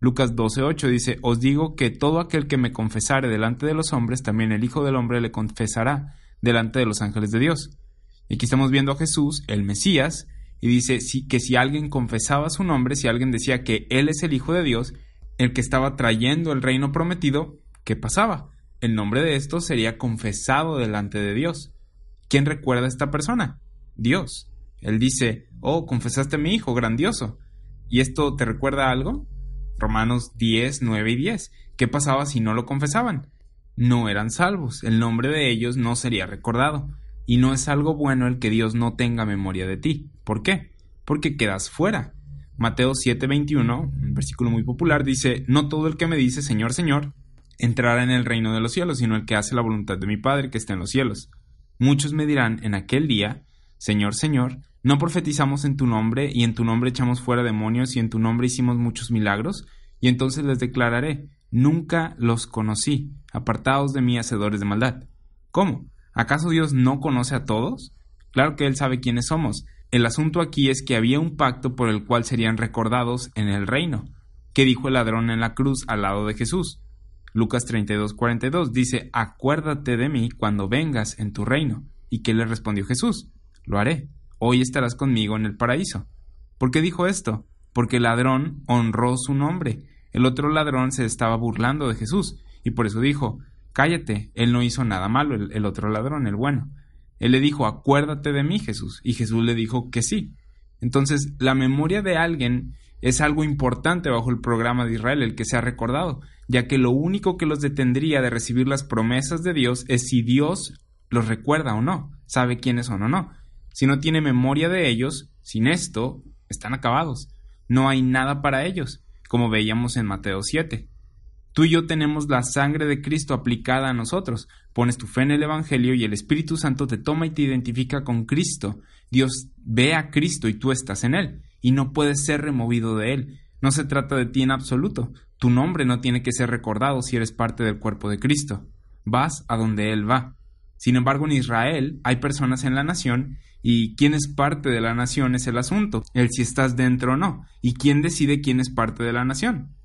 Lucas 12:8 dice, Os digo que todo aquel que me confesare delante de los hombres, también el Hijo del Hombre le confesará delante de los ángeles de Dios. Y aquí estamos viendo a Jesús, el Mesías, y dice que si alguien confesaba su nombre, si alguien decía que Él es el Hijo de Dios, el que estaba trayendo el reino prometido, ¿qué pasaba? El nombre de esto sería confesado delante de Dios. ¿Quién recuerda a esta persona? Dios. Él dice, oh, confesaste a mi Hijo, grandioso. ¿Y esto te recuerda algo? Romanos 10, 9 y 10. ¿Qué pasaba si no lo confesaban? No eran salvos, el nombre de ellos no sería recordado. Y no es algo bueno el que Dios no tenga memoria de ti. ¿Por qué? Porque quedas fuera. Mateo 7:21, un versículo muy popular, dice, No todo el que me dice Señor, Señor, entrará en el reino de los cielos, sino el que hace la voluntad de mi Padre que está en los cielos. Muchos me dirán en aquel día, Señor, Señor, ¿No profetizamos en tu nombre y en tu nombre echamos fuera demonios y en tu nombre hicimos muchos milagros? Y entonces les declararé, nunca los conocí, apartados de mí hacedores de maldad. ¿Cómo? ¿Acaso Dios no conoce a todos? Claro que Él sabe quiénes somos. El asunto aquí es que había un pacto por el cual serían recordados en el reino. ¿Qué dijo el ladrón en la cruz al lado de Jesús? Lucas 32, 42 dice, Acuérdate de mí cuando vengas en tu reino. ¿Y qué le respondió Jesús? Lo haré. Hoy estarás conmigo en el paraíso. ¿Por qué dijo esto? Porque el ladrón honró su nombre. El otro ladrón se estaba burlando de Jesús, y por eso dijo, Cállate, él no hizo nada malo, el, el otro ladrón, el bueno. Él le dijo, Acuérdate de mí, Jesús, y Jesús le dijo que sí. Entonces, la memoria de alguien es algo importante bajo el programa de Israel, el que se ha recordado, ya que lo único que los detendría de recibir las promesas de Dios es si Dios los recuerda o no, sabe quiénes son o no. Si no tiene memoria de ellos, sin esto, están acabados. No hay nada para ellos, como veíamos en Mateo 7. Tú y yo tenemos la sangre de Cristo aplicada a nosotros. Pones tu fe en el Evangelio y el Espíritu Santo te toma y te identifica con Cristo. Dios ve a Cristo y tú estás en Él, y no puedes ser removido de Él. No se trata de ti en absoluto. Tu nombre no tiene que ser recordado si eres parte del cuerpo de Cristo. Vas a donde Él va. Sin embargo, en Israel hay personas en la nación y quién es parte de la nación es el asunto, el si estás dentro o no. ¿Y quién decide quién es parte de la nación?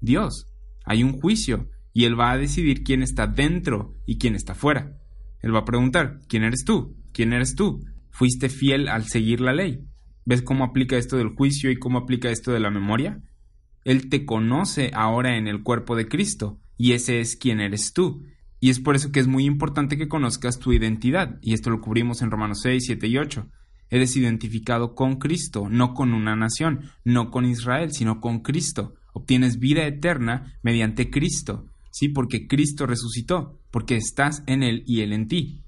Dios. Hay un juicio y Él va a decidir quién está dentro y quién está fuera. Él va a preguntar, ¿quién eres tú? ¿Quién eres tú? ¿Fuiste fiel al seguir la ley? ¿Ves cómo aplica esto del juicio y cómo aplica esto de la memoria? Él te conoce ahora en el cuerpo de Cristo, y ese es quien eres tú. Y es por eso que es muy importante que conozcas tu identidad, y esto lo cubrimos en Romanos 6, 7 y 8. Eres identificado con Cristo, no con una nación, no con Israel, sino con Cristo. Obtienes vida eterna mediante Cristo, sí, porque Cristo resucitó, porque estás en Él y Él en ti.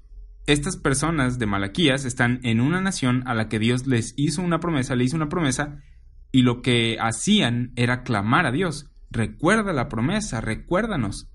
Estas personas de Malaquías están en una nación a la que Dios les hizo una promesa, le hizo una promesa, y lo que hacían era clamar a Dios. Recuerda la promesa, recuérdanos.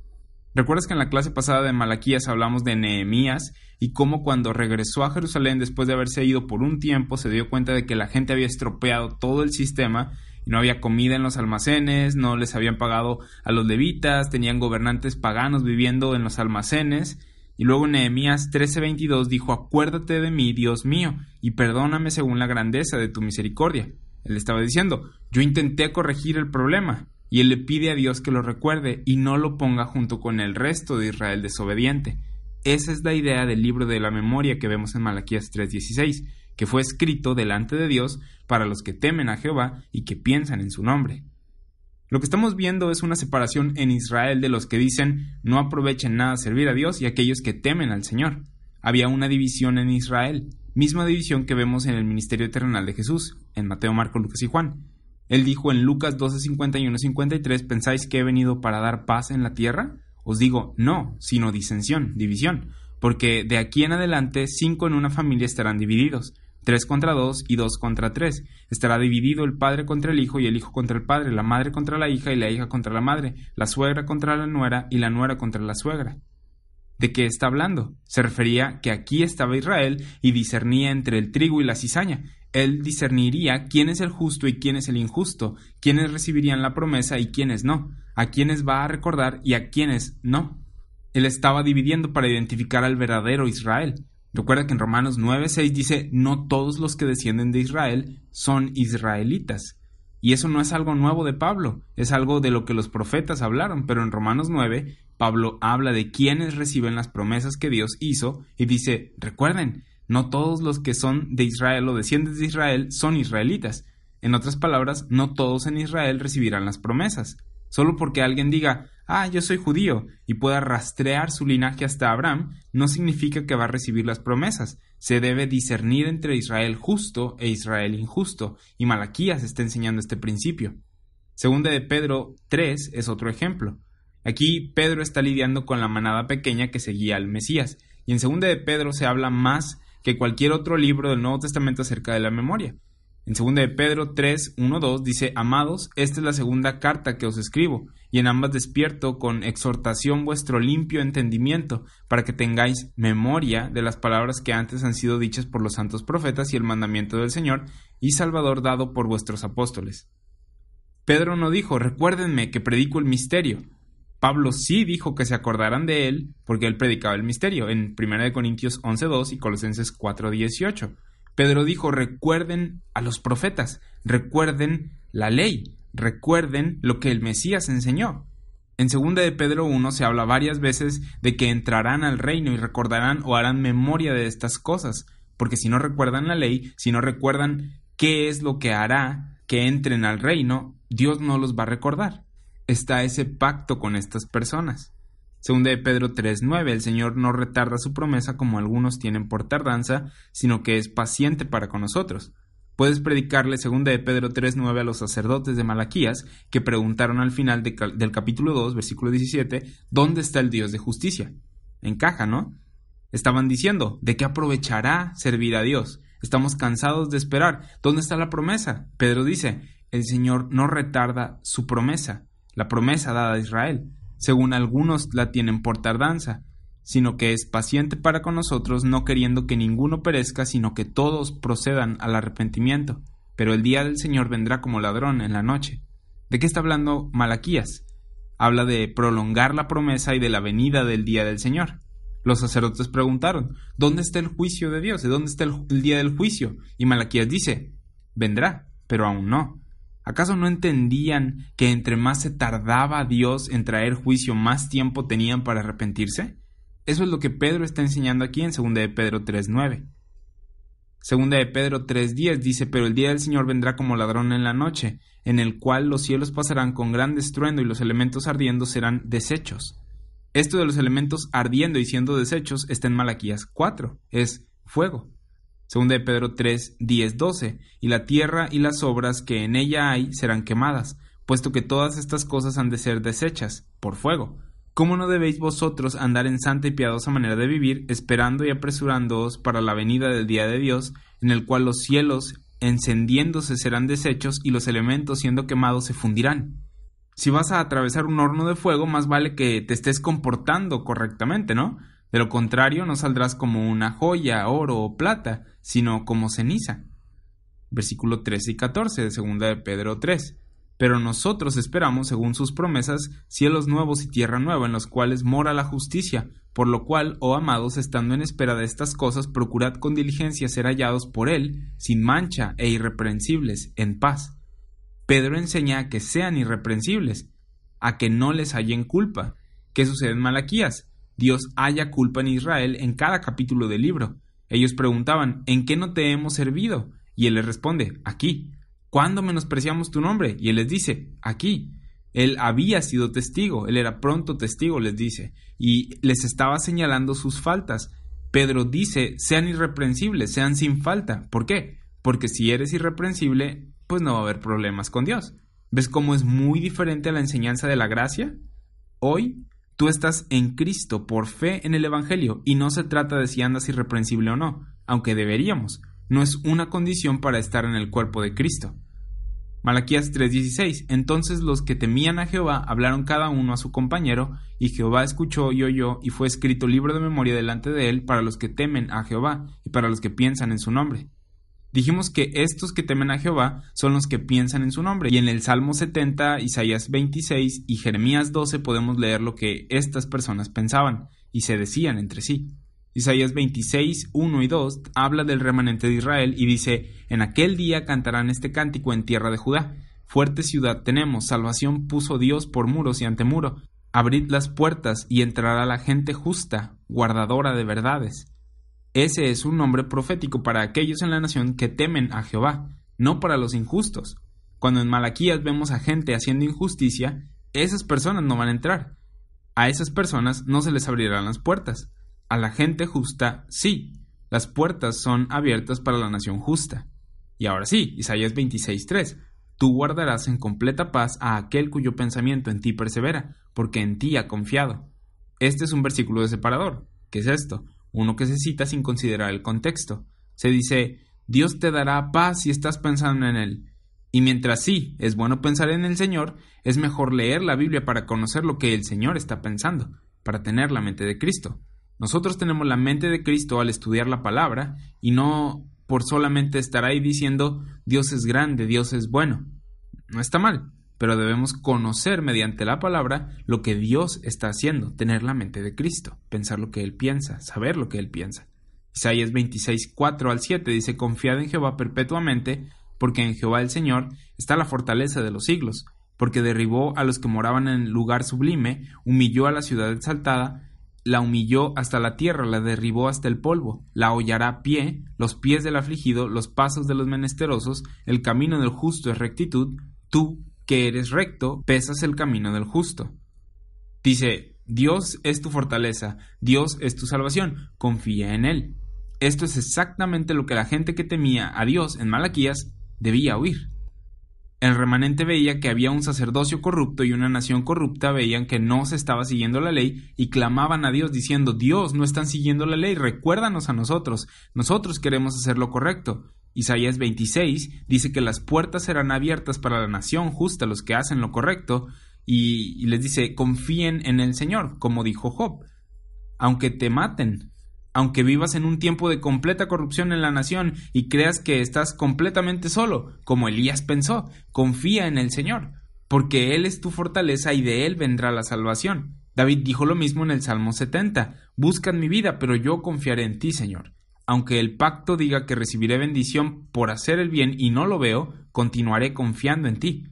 ¿Recuerdas que en la clase pasada de Malaquías hablamos de Nehemías y cómo cuando regresó a Jerusalén después de haberse ido por un tiempo se dio cuenta de que la gente había estropeado todo el sistema y no había comida en los almacenes, no les habían pagado a los levitas, tenían gobernantes paganos viviendo en los almacenes y luego Nehemías 13:22 dijo Acuérdate de mí, Dios mío, y perdóname según la grandeza de tu misericordia. Él estaba diciendo Yo intenté corregir el problema, y él le pide a Dios que lo recuerde y no lo ponga junto con el resto de Israel desobediente. Esa es la idea del libro de la memoria que vemos en Malaquías 3:16, que fue escrito delante de Dios para los que temen a Jehová y que piensan en su nombre. Lo que estamos viendo es una separación en Israel de los que dicen no aprovechen nada servir a Dios y aquellos que temen al Señor. Había una división en Israel, misma división que vemos en el ministerio terrenal de Jesús, en Mateo, Marco, Lucas y Juan. Él dijo en Lucas 12, 51, 53, ¿pensáis que he venido para dar paz en la tierra? Os digo, no, sino disensión, división, porque de aquí en adelante cinco en una familia estarán divididos, tres contra dos y dos contra tres. Estará dividido el padre contra el hijo y el hijo contra el padre, la madre contra la hija y la hija contra la madre, la suegra contra la nuera y la nuera contra la suegra. ¿De qué está hablando? Se refería que aquí estaba Israel y discernía entre el trigo y la cizaña, él discerniría quién es el justo y quién es el injusto, quiénes recibirían la promesa y quiénes no, a quiénes va a recordar y a quiénes no. Él estaba dividiendo para identificar al verdadero Israel. Recuerda que en Romanos 9:6 dice, no todos los que descienden de Israel son israelitas. Y eso no es algo nuevo de Pablo, es algo de lo que los profetas hablaron, pero en Romanos 9 Pablo habla de quienes reciben las promesas que Dios hizo y dice, recuerden, no todos los que son de Israel o descienden de Israel son israelitas. En otras palabras, no todos en Israel recibirán las promesas. Solo porque alguien diga, ah, yo soy judío, y pueda rastrear su linaje hasta Abraham, no significa que va a recibir las promesas. Se debe discernir entre Israel justo e Israel injusto, y Malaquías está enseñando este principio. Segunda de Pedro 3 es otro ejemplo. Aquí Pedro está lidiando con la manada pequeña que seguía al Mesías, y en segunda de Pedro se habla más que cualquier otro libro del Nuevo Testamento acerca de la memoria. En 2 de Pedro 3, 1, 2 dice, Amados, esta es la segunda carta que os escribo, y en ambas despierto con exhortación vuestro limpio entendimiento, para que tengáis memoria de las palabras que antes han sido dichas por los santos profetas y el mandamiento del Señor y Salvador dado por vuestros apóstoles. Pedro no dijo, recuérdenme que predico el misterio. Pablo sí dijo que se acordaran de él porque él predicaba el misterio en 1 Corintios 11.2 y Colosenses 4.18. Pedro dijo, recuerden a los profetas, recuerden la ley, recuerden lo que el Mesías enseñó. En 2 de Pedro 1 se habla varias veces de que entrarán al reino y recordarán o harán memoria de estas cosas, porque si no recuerdan la ley, si no recuerdan qué es lo que hará que entren al reino, Dios no los va a recordar está ese pacto con estas personas. Según de Pedro 3.9, el Señor no retarda su promesa como algunos tienen por tardanza, sino que es paciente para con nosotros. Puedes predicarle según de Pedro 3.9 a los sacerdotes de Malaquías, que preguntaron al final del capítulo 2, versículo 17, ¿dónde está el Dios de justicia? Encaja, ¿no? Estaban diciendo, ¿de qué aprovechará servir a Dios? Estamos cansados de esperar. ¿Dónde está la promesa? Pedro dice, el Señor no retarda su promesa, la promesa dada a Israel, según algunos la tienen por tardanza, sino que es paciente para con nosotros, no queriendo que ninguno perezca, sino que todos procedan al arrepentimiento. Pero el día del Señor vendrá como ladrón en la noche. ¿De qué está hablando Malaquías? Habla de prolongar la promesa y de la venida del día del Señor. Los sacerdotes preguntaron, ¿dónde está el juicio de Dios? ¿De dónde está el, el día del juicio? Y Malaquías dice, vendrá, pero aún no. ¿Acaso no entendían que entre más se tardaba Dios en traer juicio, más tiempo tenían para arrepentirse? Eso es lo que Pedro está enseñando aquí en 2 de Pedro 3.9. 2 de Pedro 3.10 dice, pero el día del Señor vendrá como ladrón en la noche, en el cual los cielos pasarán con gran estruendo y los elementos ardiendo serán deshechos. Esto de los elementos ardiendo y siendo deshechos está en Malaquías 4, es fuego. Segunda de Pedro 3, 10, 12, y la tierra y las obras que en ella hay serán quemadas, puesto que todas estas cosas han de ser deshechas por fuego. ¿Cómo no debéis vosotros andar en santa y piadosa manera de vivir, esperando y apresurándoos para la venida del día de Dios, en el cual los cielos encendiéndose serán deshechos y los elementos siendo quemados se fundirán? Si vas a atravesar un horno de fuego, más vale que te estés comportando correctamente, ¿no? De lo contrario, no saldrás como una joya, oro o plata, sino como ceniza. Versículo 13 y 14 de 2 de Pedro 3. Pero nosotros esperamos, según sus promesas, cielos nuevos y tierra nueva, en los cuales mora la justicia, por lo cual, oh amados, estando en espera de estas cosas, procurad con diligencia ser hallados por Él, sin mancha e irreprensibles, en paz. Pedro enseña a que sean irreprensibles, a que no les hallen culpa. ¿Qué sucede en Malaquías? Dios haya culpa en Israel en cada capítulo del libro. Ellos preguntaban, ¿en qué no te hemos servido? Y él les responde, aquí. ¿Cuándo menospreciamos tu nombre? Y él les dice, aquí. Él había sido testigo, él era pronto testigo, les dice, y les estaba señalando sus faltas. Pedro dice, sean irreprensibles, sean sin falta. ¿Por qué? Porque si eres irreprensible, pues no va a haber problemas con Dios. ¿Ves cómo es muy diferente a la enseñanza de la gracia? Hoy Tú estás en Cristo por fe en el Evangelio y no se trata de si andas irreprensible o no, aunque deberíamos. No es una condición para estar en el cuerpo de Cristo. Malaquías 3:16 Entonces los que temían a Jehová hablaron cada uno a su compañero, y Jehová escuchó y oyó, y fue escrito libro de memoria delante de él para los que temen a Jehová y para los que piensan en su nombre. Dijimos que estos que temen a Jehová son los que piensan en su nombre. Y en el Salmo 70, Isaías 26 y Jeremías 12 podemos leer lo que estas personas pensaban y se decían entre sí. Isaías 26, 1 y 2 habla del remanente de Israel y dice, En aquel día cantarán este cántico en tierra de Judá. Fuerte ciudad tenemos, salvación puso Dios por muros y ante muro. Abrid las puertas y entrará la gente justa, guardadora de verdades. Ese es un nombre profético para aquellos en la nación que temen a Jehová, no para los injustos. Cuando en Malaquías vemos a gente haciendo injusticia, esas personas no van a entrar. A esas personas no se les abrirán las puertas. A la gente justa, sí. Las puertas son abiertas para la nación justa. Y ahora sí, Isaías 26.3. Tú guardarás en completa paz a aquel cuyo pensamiento en ti persevera, porque en ti ha confiado. Este es un versículo de separador. ¿Qué es esto? uno que se cita sin considerar el contexto. Se dice, Dios te dará paz si estás pensando en Él. Y mientras sí, es bueno pensar en el Señor, es mejor leer la Biblia para conocer lo que el Señor está pensando, para tener la mente de Cristo. Nosotros tenemos la mente de Cristo al estudiar la palabra y no por solamente estar ahí diciendo Dios es grande, Dios es bueno. No está mal, pero debemos conocer mediante la palabra lo que Dios está haciendo, tener la mente de Cristo, pensar lo que Él piensa, saber lo que Él piensa. Isaías 26, 4 al 7 dice, Confiad en Jehová perpetuamente, porque en Jehová el Señor está la fortaleza de los siglos, porque derribó a los que moraban en lugar sublime, humilló a la ciudad exaltada, la humilló hasta la tierra, la derribó hasta el polvo, la hollará a pie, los pies del afligido, los pasos de los menesterosos, el camino del justo es rectitud, tú, que eres recto, pesas el camino del justo. Dice, Dios es tu fortaleza, Dios es tu salvación, confía en Él. Esto es exactamente lo que la gente que temía a Dios en Malaquías debía oír. El remanente veía que había un sacerdocio corrupto y una nación corrupta veían que no se estaba siguiendo la ley y clamaban a Dios diciendo Dios, no están siguiendo la ley, recuérdanos a nosotros, nosotros queremos hacer lo correcto. Isaías 26 dice que las puertas serán abiertas para la nación justa, los que hacen lo correcto, y, les dice, confíen en el Señor, como dijo Job. Aunque te maten, aunque vivas en un tiempo de completa corrupción en la nación y creas que estás completamente solo, como Elías pensó, confía en el Señor, porque Él es tu fortaleza y de Él vendrá la salvación. David dijo lo mismo en el Salmo 70, Buscan mi vida, pero yo confiaré en ti, Señor. Aunque el pacto diga que recibiré bendición por hacer el bien y no lo veo, continuaré confiando en ti.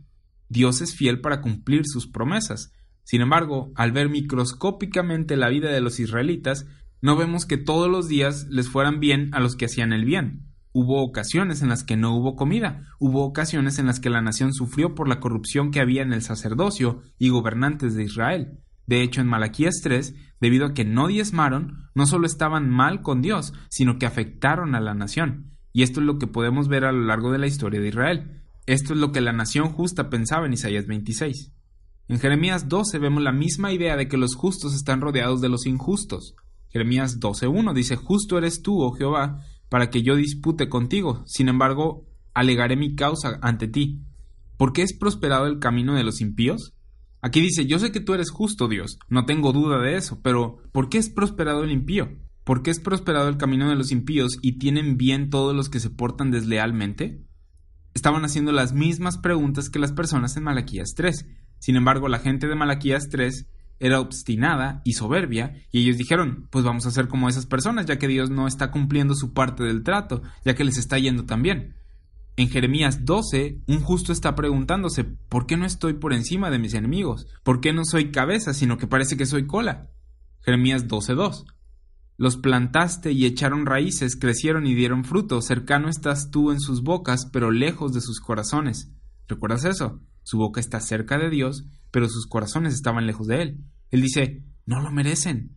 Dios es fiel para cumplir sus promesas. Sin embargo, al ver microscópicamente la vida de los israelitas, no vemos que todos los días les fueran bien a los que hacían el bien. Hubo ocasiones en las que no hubo comida, hubo ocasiones en las que la nación sufrió por la corrupción que había en el sacerdocio y gobernantes de Israel. De hecho, en Malaquías 3, debido a que no diezmaron, no solo estaban mal con Dios, sino que afectaron a la nación. Y esto es lo que podemos ver a lo largo de la historia de Israel. Esto es lo que la nación justa pensaba en Isaías 26. En Jeremías 12 vemos la misma idea de que los justos están rodeados de los injustos. Jeremías 12.1 dice, Justo eres tú, oh Jehová, para que yo dispute contigo. Sin embargo, alegaré mi causa ante ti. ¿Por qué es prosperado el camino de los impíos? Aquí dice, yo sé que tú eres justo, Dios, no tengo duda de eso, pero ¿por qué es prosperado el impío? ¿Por qué es prosperado el camino de los impíos y tienen bien todos los que se portan deslealmente? Estaban haciendo las mismas preguntas que las personas en Malaquías 3. Sin embargo, la gente de Malaquías 3 era obstinada y soberbia, y ellos dijeron, pues vamos a ser como esas personas, ya que Dios no está cumpliendo su parte del trato, ya que les está yendo tan bien. En Jeremías 12, un justo está preguntándose, ¿por qué no estoy por encima de mis enemigos? ¿Por qué no soy cabeza, sino que parece que soy cola? Jeremías 12.2. Los plantaste y echaron raíces, crecieron y dieron fruto, cercano estás tú en sus bocas, pero lejos de sus corazones. ¿Recuerdas eso? Su boca está cerca de Dios, pero sus corazones estaban lejos de él. Él dice, no lo merecen.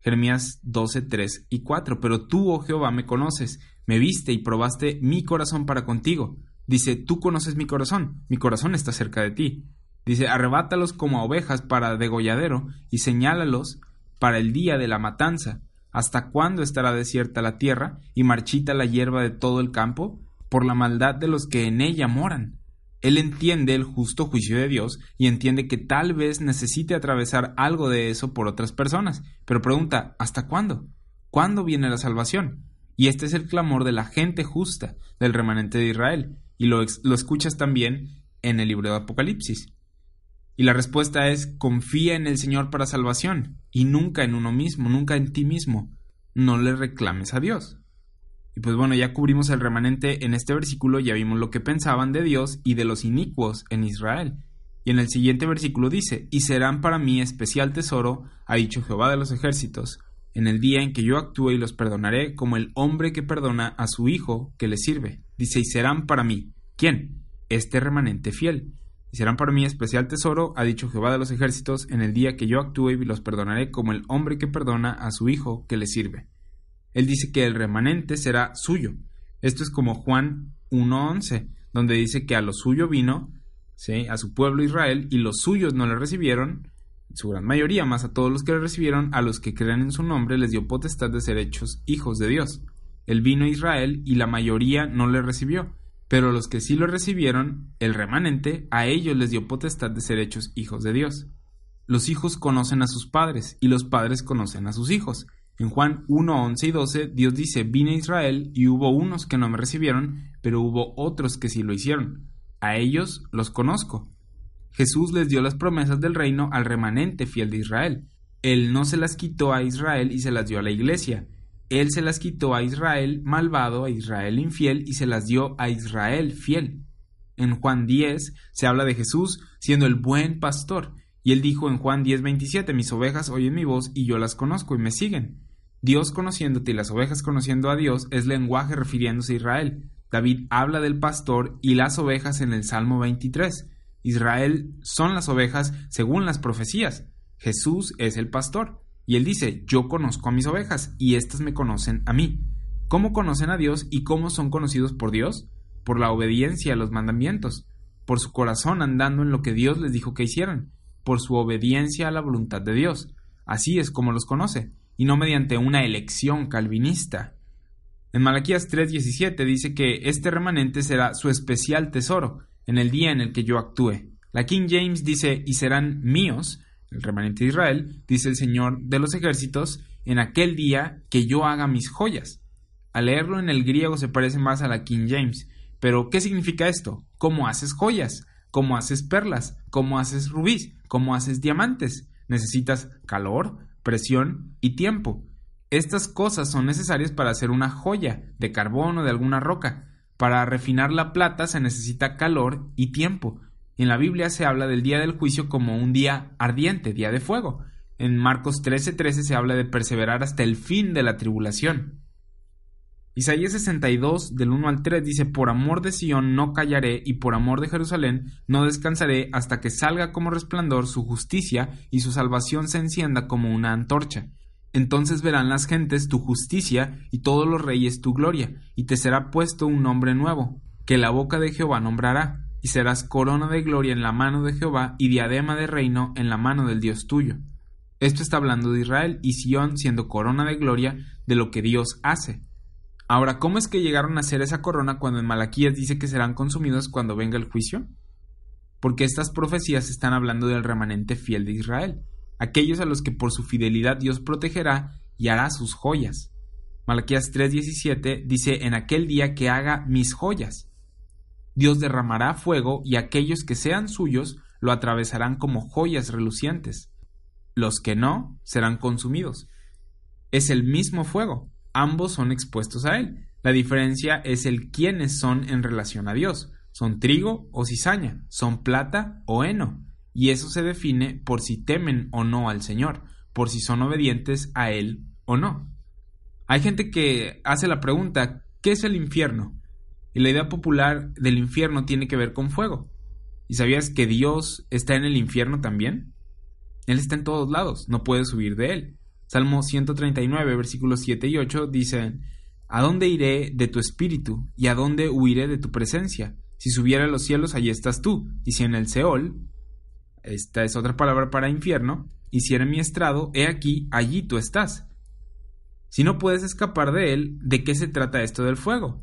Jeremías 12, 3 y 4. Pero tú, oh Jehová, me conoces, me viste y probaste mi corazón para contigo. Dice, tú conoces mi corazón, mi corazón está cerca de ti. Dice, arrebátalos como a ovejas para degolladero y señálalos para el día de la matanza. ¿Hasta cuándo estará desierta la tierra y marchita la hierba de todo el campo? Por la maldad de los que en ella moran. Él entiende el justo juicio de Dios y entiende que tal vez necesite atravesar algo de eso por otras personas, pero pregunta, ¿hasta cuándo? ¿Cuándo viene la salvación? Y este es el clamor de la gente justa, del remanente de Israel, y lo, lo escuchas también en el libro de Apocalipsis. Y la respuesta es confía en el Señor para salvación, y nunca en uno mismo, nunca en ti mismo. No le reclames a Dios. Y pues bueno, ya cubrimos el remanente en este versículo, ya vimos lo que pensaban de Dios y de los inicuos en Israel. Y en el siguiente versículo dice, y serán para mí especial tesoro, ha dicho Jehová de los ejércitos, en el día en que yo actúe y los perdonaré como el hombre que perdona a su hijo que le sirve. Dice, y serán para mí. ¿Quién? Este remanente fiel. Y serán para mí especial tesoro, ha dicho Jehová de los ejércitos, en el día que yo actúe y los perdonaré como el hombre que perdona a su hijo que le sirve. Él dice que el remanente será suyo. Esto es como Juan 1.11, donde dice que a lo suyo vino, a su pueblo Israel, y los suyos no le recibieron, su gran mayoría, más a todos los que le recibieron, a los que crean en su nombre, les dio potestad de ser hechos hijos de Dios. Él vino a Israel y la mayoría no le recibió, pero los que sí lo recibieron, el remanente, a ellos les dio potestad de ser hechos hijos de Dios. Los hijos conocen a sus padres y los padres conocen a sus hijos. En Juan 1, 11 y 12, Dios dice, vine a Israel y hubo unos que no me recibieron, pero hubo otros que sí lo hicieron. A ellos los conozco. Jesús les dio las promesas del reino al remanente fiel de Israel. Él no se las quitó a Israel y se las dio a la iglesia. Él se las quitó a Israel malvado, a Israel infiel y se las dio a Israel fiel. En Juan 10 se habla de Jesús siendo el buen pastor. Y él dijo en Juan 10, 27, mis ovejas oyen mi voz y yo las conozco y me siguen. Dios conociéndote y las ovejas conociendo a Dios es lenguaje refiriéndose a Israel. David habla del pastor y las ovejas en el Salmo 23. Israel son las ovejas según las profecías. Jesús es el pastor. Y él dice, yo conozco a mis ovejas y éstas me conocen a mí. ¿Cómo conocen a Dios y cómo son conocidos por Dios? Por la obediencia a los mandamientos, por su corazón andando en lo que Dios les dijo que hicieran, por su obediencia a la voluntad de Dios. Así es como los conoce, y no mediante una elección calvinista. En Malaquías 3:17 dice que este remanente será su especial tesoro en el día en el que yo actúe. La King James dice, y serán míos, el remanente de Israel, dice el Señor de los ejércitos, en aquel día que yo haga mis joyas. Al leerlo en el griego se parece más a la King James. Pero, ¿qué significa esto? ¿Cómo haces joyas? ¿Cómo haces perlas? ¿Cómo haces rubíes? ¿Cómo haces diamantes? Necesitas calor, presión y tiempo. Estas cosas son necesarias para hacer una joya de carbón o de alguna roca. Para refinar la plata se necesita calor y tiempo. En la Biblia se habla del día del juicio como un día ardiente, día de fuego. En Marcos 13:13 se habla de perseverar hasta el fin de la tribulación. Isaías 62 del 1 al 3 dice, Por amor de Sión no callaré y por amor de Jerusalén no descansaré hasta que salga como resplandor su justicia y su salvación se encienda como una antorcha. Entonces verán las gentes tu justicia y todos los reyes tu gloria, y te será puesto un nombre nuevo, que la boca de Jehová nombrará, y serás corona de gloria en la mano de Jehová y diadema de reino en la mano del Dios tuyo. Esto está hablando de Israel y Sión siendo corona de gloria de lo que Dios hace. Ahora, ¿cómo es que llegaron a ser esa corona cuando en Malaquías dice que serán consumidos cuando venga el juicio? Porque estas profecías están hablando del remanente fiel de Israel, aquellos a los que por su fidelidad Dios protegerá y hará sus joyas. Malaquías 3:17 dice, en aquel día que haga mis joyas. Dios derramará fuego y aquellos que sean suyos lo atravesarán como joyas relucientes. Los que no serán consumidos. Es el mismo fuego, ambos son expuestos a él. La diferencia es el quiénes son en relación a Dios. ¿Son trigo o cizaña? ¿Son plata o heno? Y eso se define por si temen o no al Señor, por si son obedientes a Él o no. Hay gente que hace la pregunta, ¿qué es el infierno? Y la idea popular del infierno tiene que ver con fuego. ¿Y sabías que Dios está en el infierno también? Él está en todos lados, no puedes subir de él. Salmo 139, versículos 7 y 8 dicen, ¿A dónde iré de tu espíritu? ¿Y a dónde huiré de tu presencia? Si subiera a los cielos, allí estás tú. Y si en el Seol, esta es otra palabra para infierno, hiciera mi estrado, he aquí, allí tú estás. Si no puedes escapar de él, ¿de qué se trata esto del fuego?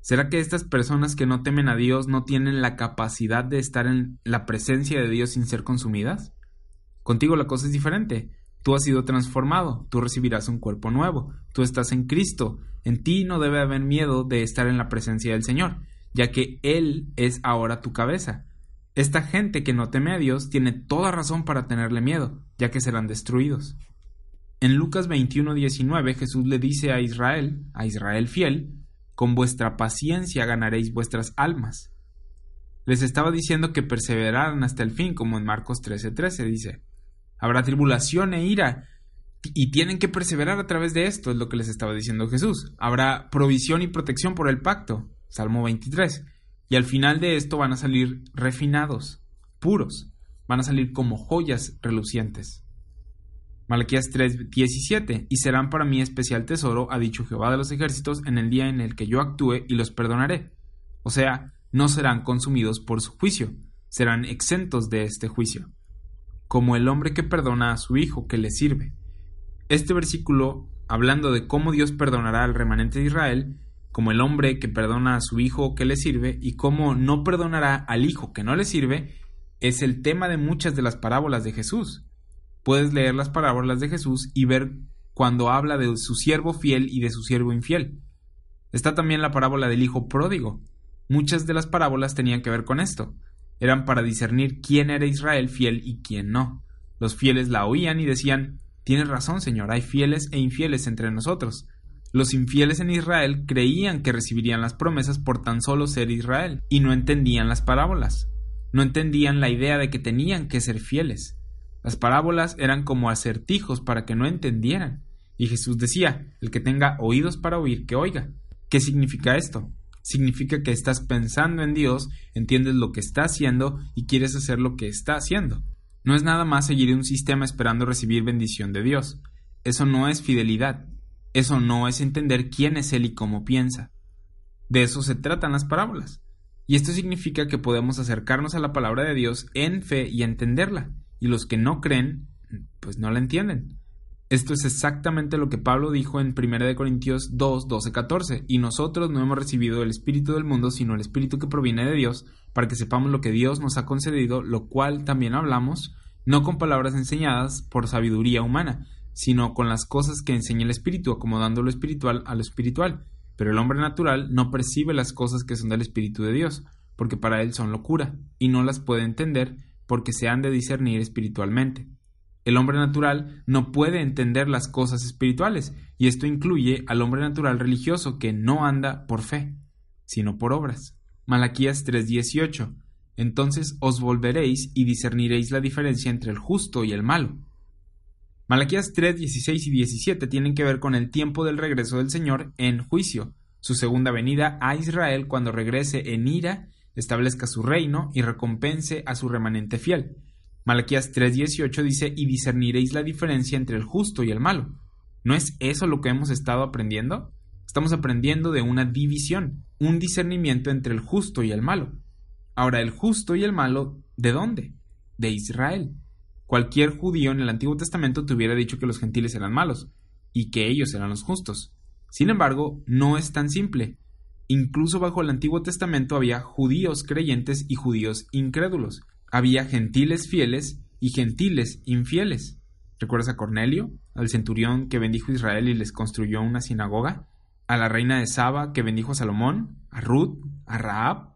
¿Será que estas personas que no temen a Dios no tienen la capacidad de estar en la presencia de Dios sin ser consumidas? Contigo la cosa es diferente. Tú has sido transformado, tú recibirás un cuerpo nuevo, tú estás en Cristo, en ti no debe haber miedo de estar en la presencia del Señor, ya que Él es ahora tu cabeza. Esta gente que no teme a Dios tiene toda razón para tenerle miedo, ya que serán destruidos. En Lucas 21:19 Jesús le dice a Israel, a Israel fiel, con vuestra paciencia ganaréis vuestras almas. Les estaba diciendo que perseveraran hasta el fin, como en Marcos 13:13 dice. Habrá tribulación e ira, y tienen que perseverar a través de esto, es lo que les estaba diciendo Jesús. Habrá provisión y protección por el pacto, Salmo 23. Y al final de esto van a salir refinados, puros, van a salir como joyas relucientes. Malaquías 3:17 Y serán para mí especial tesoro, ha dicho Jehová de los ejércitos, en el día en el que yo actúe y los perdonaré. O sea, no serán consumidos por su juicio, serán exentos de este juicio, como el hombre que perdona a su hijo que le sirve. Este versículo, hablando de cómo Dios perdonará al remanente de Israel, como el hombre que perdona a su hijo que le sirve y cómo no perdonará al hijo que no le sirve, es el tema de muchas de las parábolas de Jesús. Puedes leer las parábolas de Jesús y ver cuando habla de su siervo fiel y de su siervo infiel. Está también la parábola del hijo pródigo. Muchas de las parábolas tenían que ver con esto. Eran para discernir quién era Israel fiel y quién no. Los fieles la oían y decían, Tienes razón, Señor, hay fieles e infieles entre nosotros. Los infieles en Israel creían que recibirían las promesas por tan solo ser Israel, y no entendían las parábolas. No entendían la idea de que tenían que ser fieles. Las parábolas eran como acertijos para que no entendieran. Y Jesús decía, el que tenga oídos para oír, que oiga. ¿Qué significa esto? Significa que estás pensando en Dios, entiendes lo que está haciendo y quieres hacer lo que está haciendo. No es nada más seguir un sistema esperando recibir bendición de Dios. Eso no es fidelidad. Eso no es entender quién es Él y cómo piensa. De eso se tratan las parábolas. Y esto significa que podemos acercarnos a la palabra de Dios en fe y entenderla. Y los que no creen, pues no la entienden. Esto es exactamente lo que Pablo dijo en 1 Corintios 2, 12, 14. Y nosotros no hemos recibido el Espíritu del mundo, sino el Espíritu que proviene de Dios, para que sepamos lo que Dios nos ha concedido, lo cual también hablamos, no con palabras enseñadas por sabiduría humana, sino con las cosas que enseña el Espíritu, acomodando lo espiritual a lo espiritual. Pero el hombre natural no percibe las cosas que son del Espíritu de Dios, porque para él son locura, y no las puede entender, porque se han de discernir espiritualmente. El hombre natural no puede entender las cosas espirituales, y esto incluye al hombre natural religioso que no anda por fe, sino por obras. Malaquías 3:18. Entonces os volveréis y discerniréis la diferencia entre el justo y el malo. Malaquías 3, 16 y 17 tienen que ver con el tiempo del regreso del Señor en juicio, su segunda venida a Israel cuando regrese en ira, establezca su reino y recompense a su remanente fiel. Malaquías 3:18 dice, y discerniréis la diferencia entre el justo y el malo. ¿No es eso lo que hemos estado aprendiendo? Estamos aprendiendo de una división, un discernimiento entre el justo y el malo. Ahora, el justo y el malo, ¿de dónde? De Israel. Cualquier judío en el Antiguo Testamento te hubiera dicho que los gentiles eran malos y que ellos eran los justos. Sin embargo, no es tan simple. Incluso bajo el Antiguo Testamento había judíos creyentes y judíos incrédulos había gentiles fieles y gentiles infieles. ¿Recuerdas a Cornelio, al centurión que bendijo a Israel y les construyó una sinagoga? ¿A la reina de Saba que bendijo a Salomón? ¿A Ruth? ¿A Raab?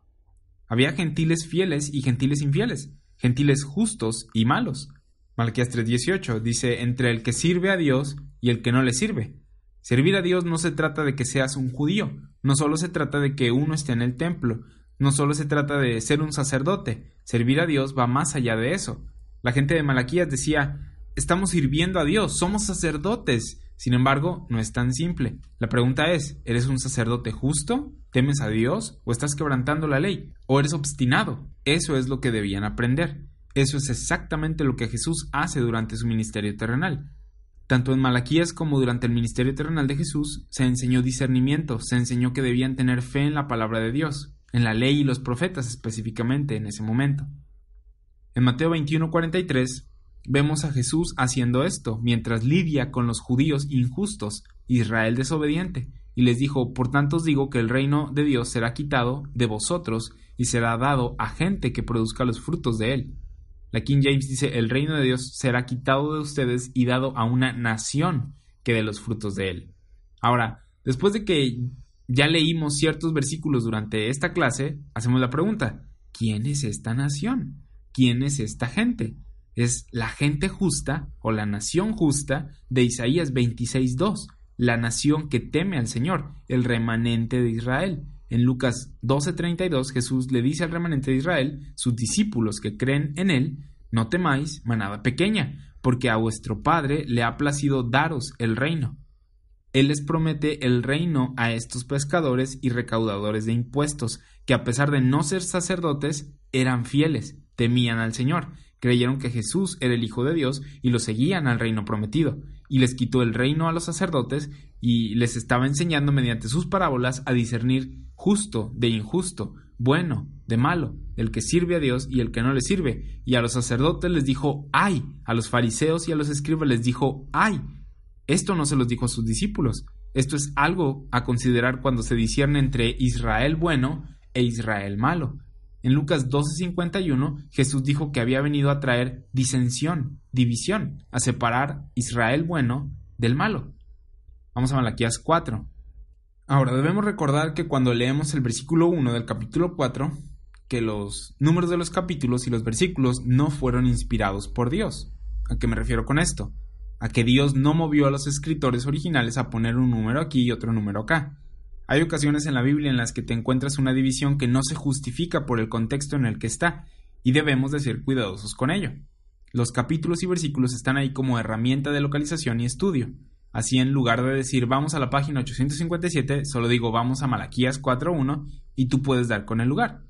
Había gentiles fieles y gentiles infieles, gentiles justos y malos. Malquías 3:18 dice, entre el que sirve a Dios y el que no le sirve. Servir a Dios no se trata de que seas un judío, no solo se trata de que uno esté en el templo, no solo se trata de ser un sacerdote, servir a Dios va más allá de eso. La gente de Malaquías decía, estamos sirviendo a Dios, somos sacerdotes. Sin embargo, no es tan simple. La pregunta es, ¿eres un sacerdote justo? ¿Temes a Dios? ¿O estás quebrantando la ley? ¿O eres obstinado? Eso es lo que debían aprender. Eso es exactamente lo que Jesús hace durante su ministerio terrenal. Tanto en Malaquías como durante el ministerio terrenal de Jesús se enseñó discernimiento, se enseñó que debían tener fe en la palabra de Dios en la ley y los profetas específicamente en ese momento. En Mateo 21:43 vemos a Jesús haciendo esto mientras lidia con los judíos injustos, Israel desobediente, y les dijo, por tanto os digo que el reino de Dios será quitado de vosotros y será dado a gente que produzca los frutos de él. La King James dice, el reino de Dios será quitado de ustedes y dado a una nación que dé los frutos de él. Ahora, después de que ya leímos ciertos versículos durante esta clase, hacemos la pregunta, ¿quién es esta nación? ¿Quién es esta gente? Es la gente justa o la nación justa de Isaías 26.2, la nación que teme al Señor, el remanente de Israel. En Lucas 12:32 Jesús le dice al remanente de Israel, sus discípulos que creen en él, no temáis, manada pequeña, porque a vuestro Padre le ha placido daros el reino. Él les promete el reino a estos pescadores y recaudadores de impuestos, que a pesar de no ser sacerdotes, eran fieles, temían al Señor, creyeron que Jesús era el Hijo de Dios y lo seguían al reino prometido, y les quitó el reino a los sacerdotes y les estaba enseñando mediante sus parábolas a discernir justo de injusto, bueno de malo, el que sirve a Dios y el que no le sirve. Y a los sacerdotes les dijo, ay, a los fariseos y a los escribas les dijo, ay, esto no se los dijo a sus discípulos. Esto es algo a considerar cuando se discierne entre Israel bueno e Israel malo. En Lucas 12:51 Jesús dijo que había venido a traer disensión, división, a separar Israel bueno del malo. Vamos a Malaquías 4. Ahora debemos recordar que cuando leemos el versículo 1 del capítulo 4, que los números de los capítulos y los versículos no fueron inspirados por Dios. ¿A qué me refiero con esto? A que Dios no movió a los escritores originales a poner un número aquí y otro número acá. Hay ocasiones en la Biblia en las que te encuentras una división que no se justifica por el contexto en el que está, y debemos de ser cuidadosos con ello. Los capítulos y versículos están ahí como herramienta de localización y estudio. Así en lugar de decir vamos a la página 857, solo digo vamos a Malaquías 4.1 y tú puedes dar con el lugar.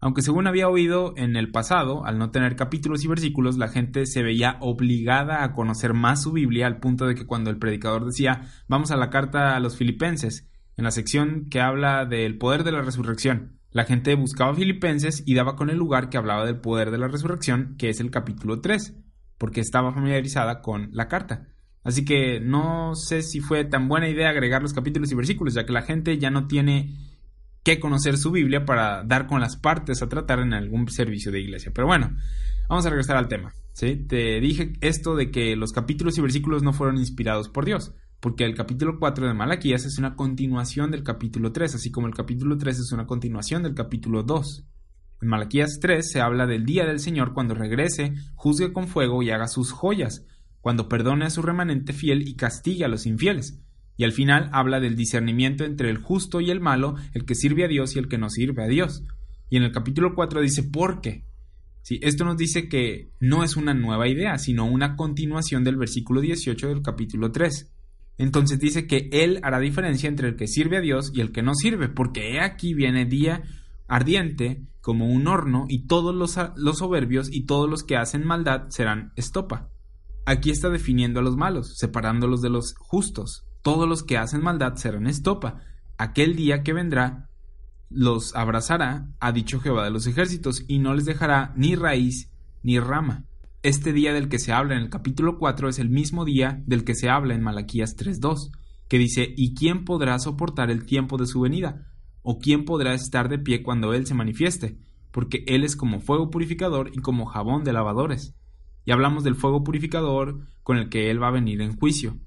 Aunque según había oído en el pasado, al no tener capítulos y versículos, la gente se veía obligada a conocer más su Biblia al punto de que cuando el predicador decía vamos a la carta a los filipenses, en la sección que habla del poder de la resurrección, la gente buscaba filipenses y daba con el lugar que hablaba del poder de la resurrección, que es el capítulo 3, porque estaba familiarizada con la carta. Así que no sé si fue tan buena idea agregar los capítulos y versículos, ya que la gente ya no tiene que conocer su Biblia para dar con las partes a tratar en algún servicio de iglesia. Pero bueno, vamos a regresar al tema. Te dije esto de que los capítulos y versículos no fueron inspirados por Dios, porque el capítulo 4 de Malaquías es una continuación del capítulo 3, así como el capítulo 3 es una continuación del capítulo 2. En Malaquías 3 se habla del día del Señor cuando regrese, juzgue con fuego y haga sus joyas, cuando perdone a su remanente fiel y castigue a los infieles y al final habla del discernimiento entre el justo y el malo, el que sirve a Dios y el que no sirve a Dios. Y en el capítulo 4 dice ¿por qué? Sí, esto nos dice que no es una nueva idea, sino una continuación del versículo 18 del capítulo 3. Entonces dice que Él hará diferencia entre el que sirve a Dios y el que no sirve, porque he aquí viene día ardiente como un horno y todos los, los soberbios y todos los que hacen maldad serán estopa. Aquí está definiendo a los malos, separándolos de los justos todos los que hacen maldad serán estopa. Aquel día que vendrá los abrazará, ha dicho Jehová de los ejércitos, y no les dejará ni raíz ni rama. Este día del que se habla en el capítulo 4 es el mismo día del que se habla en Malaquías 3.2, que dice, ¿y quién podrá soportar el tiempo de su venida? ¿O quién podrá estar de pie cuando Él se manifieste? Porque Él es como fuego purificador y como jabón de lavadores. Y hablamos del fuego purificador con el que Él va a venir en juicio.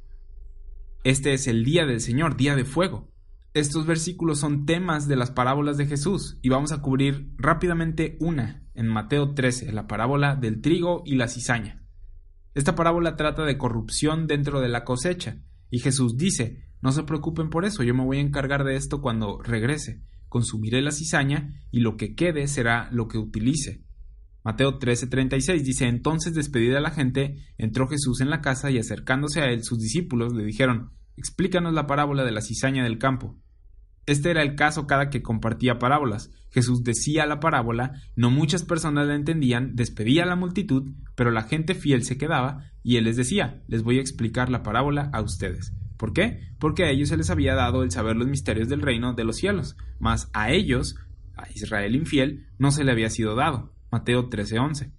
Este es el día del Señor, día de fuego. Estos versículos son temas de las parábolas de Jesús y vamos a cubrir rápidamente una en Mateo 13, la parábola del trigo y la cizaña. Esta parábola trata de corrupción dentro de la cosecha y Jesús dice, no se preocupen por eso, yo me voy a encargar de esto cuando regrese, consumiré la cizaña y lo que quede será lo que utilice. Mateo 13:36 dice, entonces despedida la gente, entró Jesús en la casa y acercándose a él sus discípulos le dijeron, explícanos la parábola de la cizaña del campo. Este era el caso cada que compartía parábolas. Jesús decía la parábola, no muchas personas la entendían, despedía a la multitud, pero la gente fiel se quedaba y él les decía, les voy a explicar la parábola a ustedes. ¿Por qué? Porque a ellos se les había dado el saber los misterios del reino de los cielos, mas a ellos, a Israel infiel, no se le había sido dado. Mateo 13:11.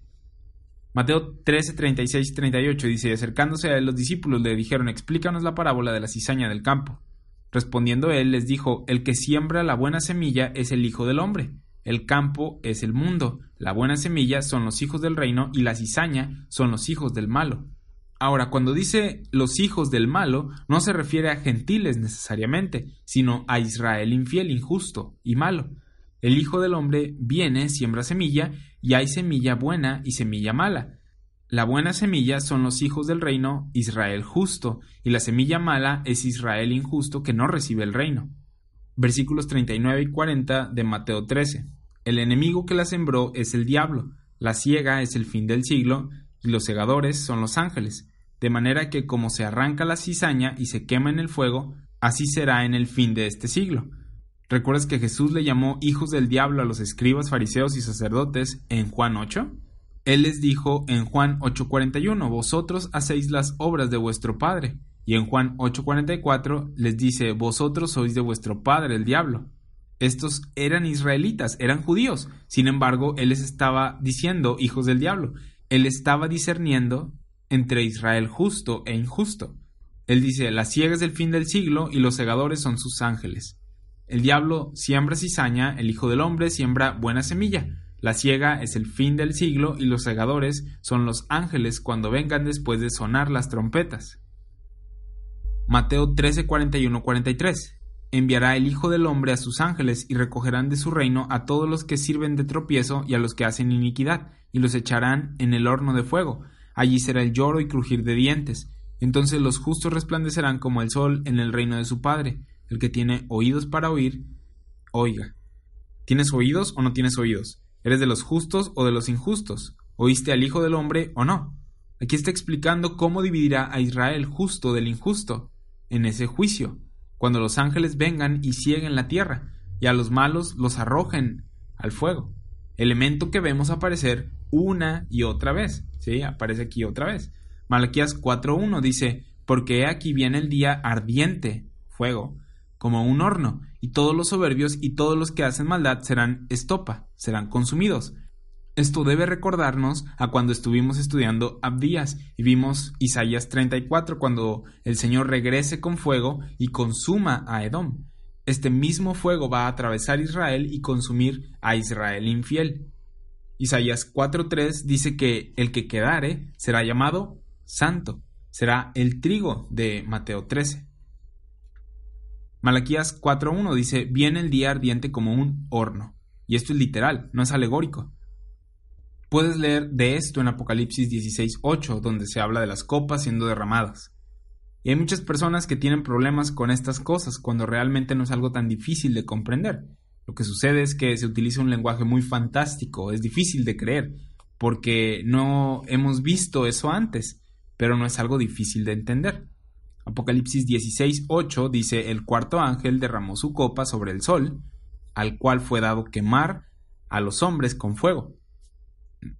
Mateo 13, 36 y 38 dice, acercándose a él los discípulos le dijeron, explícanos la parábola de la cizaña del campo. Respondiendo él les dijo, el que siembra la buena semilla es el Hijo del Hombre, el campo es el mundo, la buena semilla son los hijos del reino y la cizaña son los hijos del malo. Ahora, cuando dice los hijos del malo, no se refiere a gentiles necesariamente, sino a Israel infiel, injusto y malo. El Hijo del Hombre viene, siembra semilla, y hay semilla buena y semilla mala. La buena semilla son los hijos del reino, Israel justo, y la semilla mala es Israel injusto que no recibe el reino. Versículos 39 y 40 de Mateo 13. El enemigo que la sembró es el diablo, la ciega es el fin del siglo, y los segadores son los ángeles, de manera que como se arranca la cizaña y se quema en el fuego, así será en el fin de este siglo. ¿Recuerdas que Jesús le llamó hijos del diablo a los escribas, fariseos y sacerdotes en Juan 8? Él les dijo en Juan 8:41, vosotros hacéis las obras de vuestro padre. Y en Juan 8:44 les dice, vosotros sois de vuestro padre el diablo. Estos eran israelitas, eran judíos. Sin embargo, él les estaba diciendo hijos del diablo. Él estaba discerniendo entre Israel justo e injusto. Él dice, la ciega es el fin del siglo y los segadores son sus ángeles. El diablo siembra cizaña, el Hijo del Hombre siembra buena semilla. La ciega es el fin del siglo y los segadores son los ángeles cuando vengan después de sonar las trompetas. Mateo 13, 41, 43. enviará el Hijo del Hombre a sus ángeles y recogerán de su reino a todos los que sirven de tropiezo y a los que hacen iniquidad, y los echarán en el horno de fuego. Allí será el lloro y crujir de dientes. Entonces los justos resplandecerán como el sol en el reino de su Padre. El que tiene oídos para oír, oiga. ¿Tienes oídos o no tienes oídos? ¿Eres de los justos o de los injustos? ¿Oíste al Hijo del Hombre o no? Aquí está explicando cómo dividirá a Israel justo del injusto en ese juicio cuando los ángeles vengan y cieguen la tierra, y a los malos los arrojen al fuego. Elemento que vemos aparecer una y otra vez. ¿Sí? Aparece aquí otra vez. Malaquías 4.1 dice, porque he aquí viene el día ardiente, fuego, como un horno, y todos los soberbios y todos los que hacen maldad serán estopa, serán consumidos. Esto debe recordarnos a cuando estuvimos estudiando Abdías y vimos Isaías 34 cuando el Señor regrese con fuego y consuma a Edom. Este mismo fuego va a atravesar Israel y consumir a Israel infiel. Isaías 4.3 dice que el que quedare será llamado santo, será el trigo de Mateo 13. Malaquías 4.1 dice, viene el día ardiente como un horno. Y esto es literal, no es alegórico. Puedes leer de esto en Apocalipsis 16.8, donde se habla de las copas siendo derramadas. Y hay muchas personas que tienen problemas con estas cosas cuando realmente no es algo tan difícil de comprender. Lo que sucede es que se utiliza un lenguaje muy fantástico, es difícil de creer, porque no hemos visto eso antes, pero no es algo difícil de entender. Apocalipsis 16.8 dice, el cuarto ángel derramó su copa sobre el sol, al cual fue dado quemar a los hombres con fuego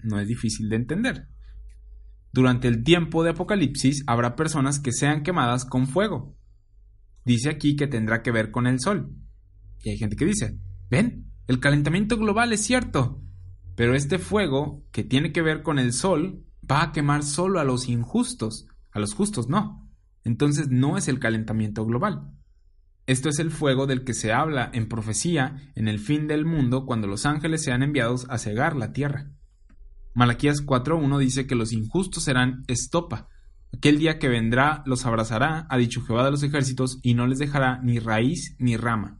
no es difícil de entender. Durante el tiempo de Apocalipsis habrá personas que sean quemadas con fuego. Dice aquí que tendrá que ver con el sol. Y hay gente que dice, ven, el calentamiento global es cierto, pero este fuego que tiene que ver con el sol va a quemar solo a los injustos, a los justos no. Entonces no es el calentamiento global. Esto es el fuego del que se habla en profecía en el fin del mundo cuando los ángeles sean enviados a cegar la tierra. Malaquías 4.1 dice que los injustos serán estopa. Aquel día que vendrá los abrazará, ha dicho Jehová de los ejércitos, y no les dejará ni raíz ni rama.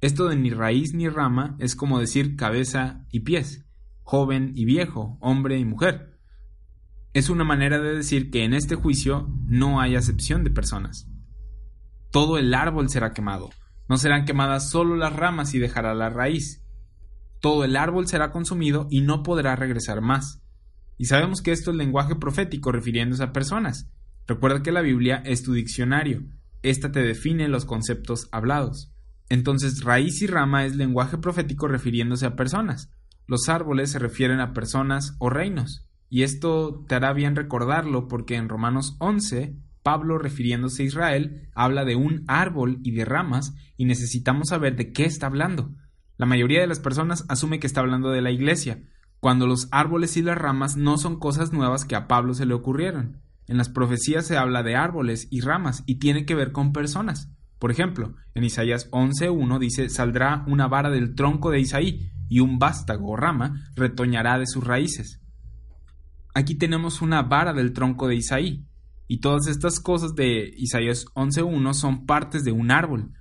Esto de ni raíz ni rama es como decir cabeza y pies, joven y viejo, hombre y mujer. Es una manera de decir que en este juicio no hay acepción de personas. Todo el árbol será quemado. No serán quemadas solo las ramas y dejará la raíz todo el árbol será consumido y no podrá regresar más. Y sabemos que esto es lenguaje profético refiriéndose a personas. Recuerda que la Biblia es tu diccionario. Esta te define los conceptos hablados. Entonces, raíz y rama es lenguaje profético refiriéndose a personas. Los árboles se refieren a personas o reinos. Y esto te hará bien recordarlo porque en Romanos 11, Pablo, refiriéndose a Israel, habla de un árbol y de ramas y necesitamos saber de qué está hablando. La mayoría de las personas asume que está hablando de la iglesia, cuando los árboles y las ramas no son cosas nuevas que a Pablo se le ocurrieron. En las profecías se habla de árboles y ramas y tiene que ver con personas. Por ejemplo, en Isaías 11.1 dice, saldrá una vara del tronco de Isaí y un vástago o rama retoñará de sus raíces. Aquí tenemos una vara del tronco de Isaí, y todas estas cosas de Isaías 11.1 son partes de un árbol,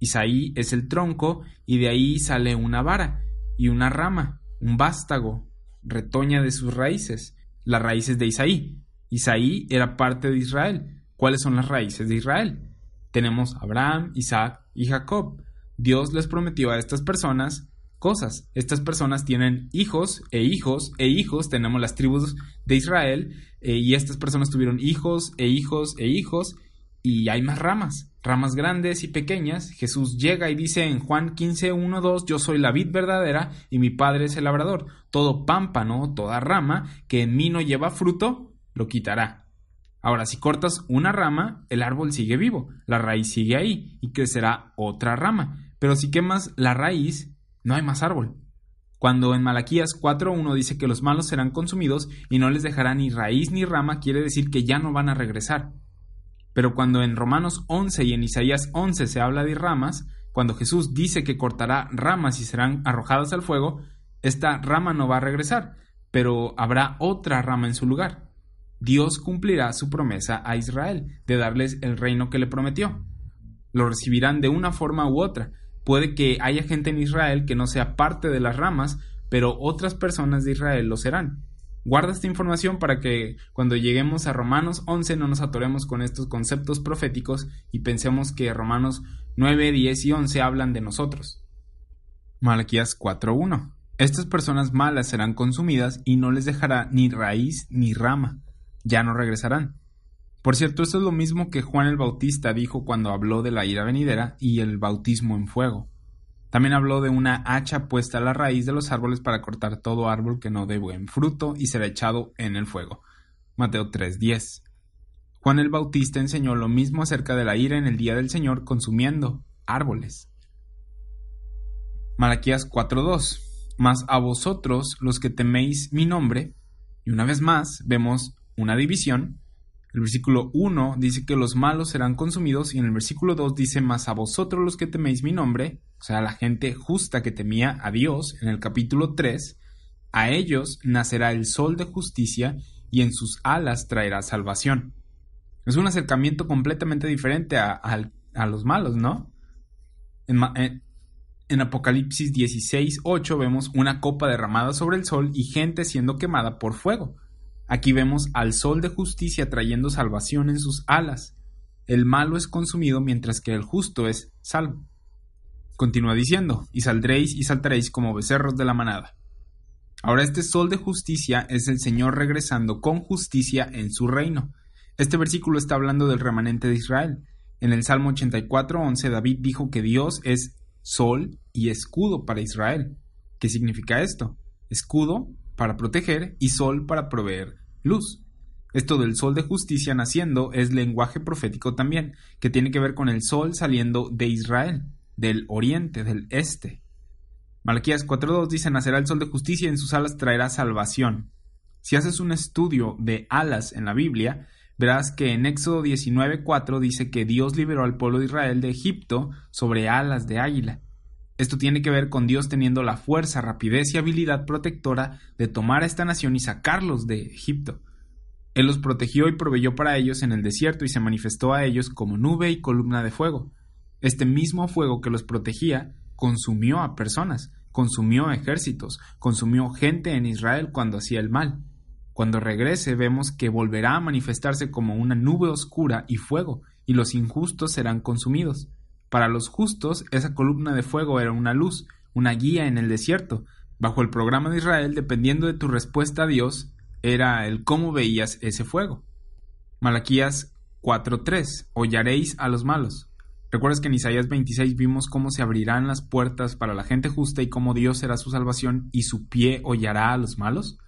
Isaí es el tronco y de ahí sale una vara y una rama, un vástago, retoña de sus raíces, las raíces de Isaí. Isaí era parte de Israel. ¿Cuáles son las raíces de Israel? Tenemos Abraham, Isaac y Jacob. Dios les prometió a estas personas cosas. Estas personas tienen hijos e hijos e hijos. Tenemos las tribus de Israel eh, y estas personas tuvieron hijos e hijos e hijos y hay más ramas, ramas grandes y pequeñas. Jesús llega y dice en Juan 15, 1, 2, yo soy la vid verdadera y mi padre es el labrador. Todo pámpano, toda rama que en mí no lleva fruto, lo quitará. Ahora, si cortas una rama, el árbol sigue vivo, la raíz sigue ahí y crecerá otra rama. Pero si quemas la raíz, no hay más árbol. Cuando en Malaquías 4.1 dice que los malos serán consumidos y no les dejará ni raíz ni rama, quiere decir que ya no van a regresar. Pero cuando en Romanos 11 y en Isaías 11 se habla de ramas, cuando Jesús dice que cortará ramas y serán arrojadas al fuego, esta rama no va a regresar, pero habrá otra rama en su lugar. Dios cumplirá su promesa a Israel de darles el reino que le prometió. Lo recibirán de una forma u otra. Puede que haya gente en Israel que no sea parte de las ramas, pero otras personas de Israel lo serán. Guarda esta información para que cuando lleguemos a Romanos 11 no nos atoremos con estos conceptos proféticos y pensemos que Romanos 9, 10 y 11 hablan de nosotros. Malaquías 4.1 Estas personas malas serán consumidas y no les dejará ni raíz ni rama. Ya no regresarán. Por cierto, esto es lo mismo que Juan el Bautista dijo cuando habló de la ira venidera y el bautismo en fuego. También habló de una hacha puesta a la raíz de los árboles para cortar todo árbol que no dé buen fruto y será echado en el fuego. Mateo 3:10. Juan el Bautista enseñó lo mismo acerca de la ira en el día del Señor consumiendo árboles. Malaquías 4:2. Mas a vosotros los que teméis mi nombre, y una vez más vemos una división, el versículo 1 dice que los malos serán consumidos y en el versículo 2 dice, mas a vosotros los que teméis mi nombre, o sea, la gente justa que temía a Dios, en el capítulo 3, a ellos nacerá el sol de justicia y en sus alas traerá salvación. Es un acercamiento completamente diferente a, los malos, ¿no? En, en, Apocalipsis 16, 8 vemos una copa derramada sobre el sol y gente siendo quemada por fuego. Aquí vemos al sol de justicia trayendo salvación en sus alas. El malo es consumido mientras que el justo es salvo. Continúa diciendo, y saldréis y saltaréis como becerros de la manada. Ahora este sol de justicia es el Señor regresando con justicia en su reino. Este versículo está hablando del remanente de Israel. En el Salmo 84.11 David dijo que Dios es sol y escudo para Israel. ¿Qué significa esto? Escudo para proteger y sol para proveer luz. Esto del sol de justicia naciendo es lenguaje profético también, que tiene que ver con el sol saliendo de Israel, del oriente, del este. Malaquías 4.2 dice, nacerá el sol de justicia y en sus alas traerá salvación. Si haces un estudio de alas en la Biblia, verás que en Éxodo 19.4 dice que Dios liberó al pueblo de Israel de Egipto sobre alas de águila. Esto tiene que ver con Dios teniendo la fuerza, rapidez y habilidad protectora de tomar a esta nación y sacarlos de Egipto. Él los protegió y proveyó para ellos en el desierto y se manifestó a ellos como nube y columna de fuego. Este mismo fuego que los protegía consumió a personas, consumió ejércitos, consumió gente en Israel cuando hacía el mal. Cuando regrese vemos que volverá a manifestarse como una nube oscura y fuego, y los injustos serán consumidos. Para los justos, esa columna de fuego era una luz, una guía en el desierto. Bajo el programa de Israel, dependiendo de tu respuesta a Dios, era el cómo veías ese fuego. Malaquías 4:3 Hollaréis a los malos. ¿Recuerdas que en Isaías 26 vimos cómo se abrirán las puertas para la gente justa y cómo Dios será su salvación y su pie hollará a los malos?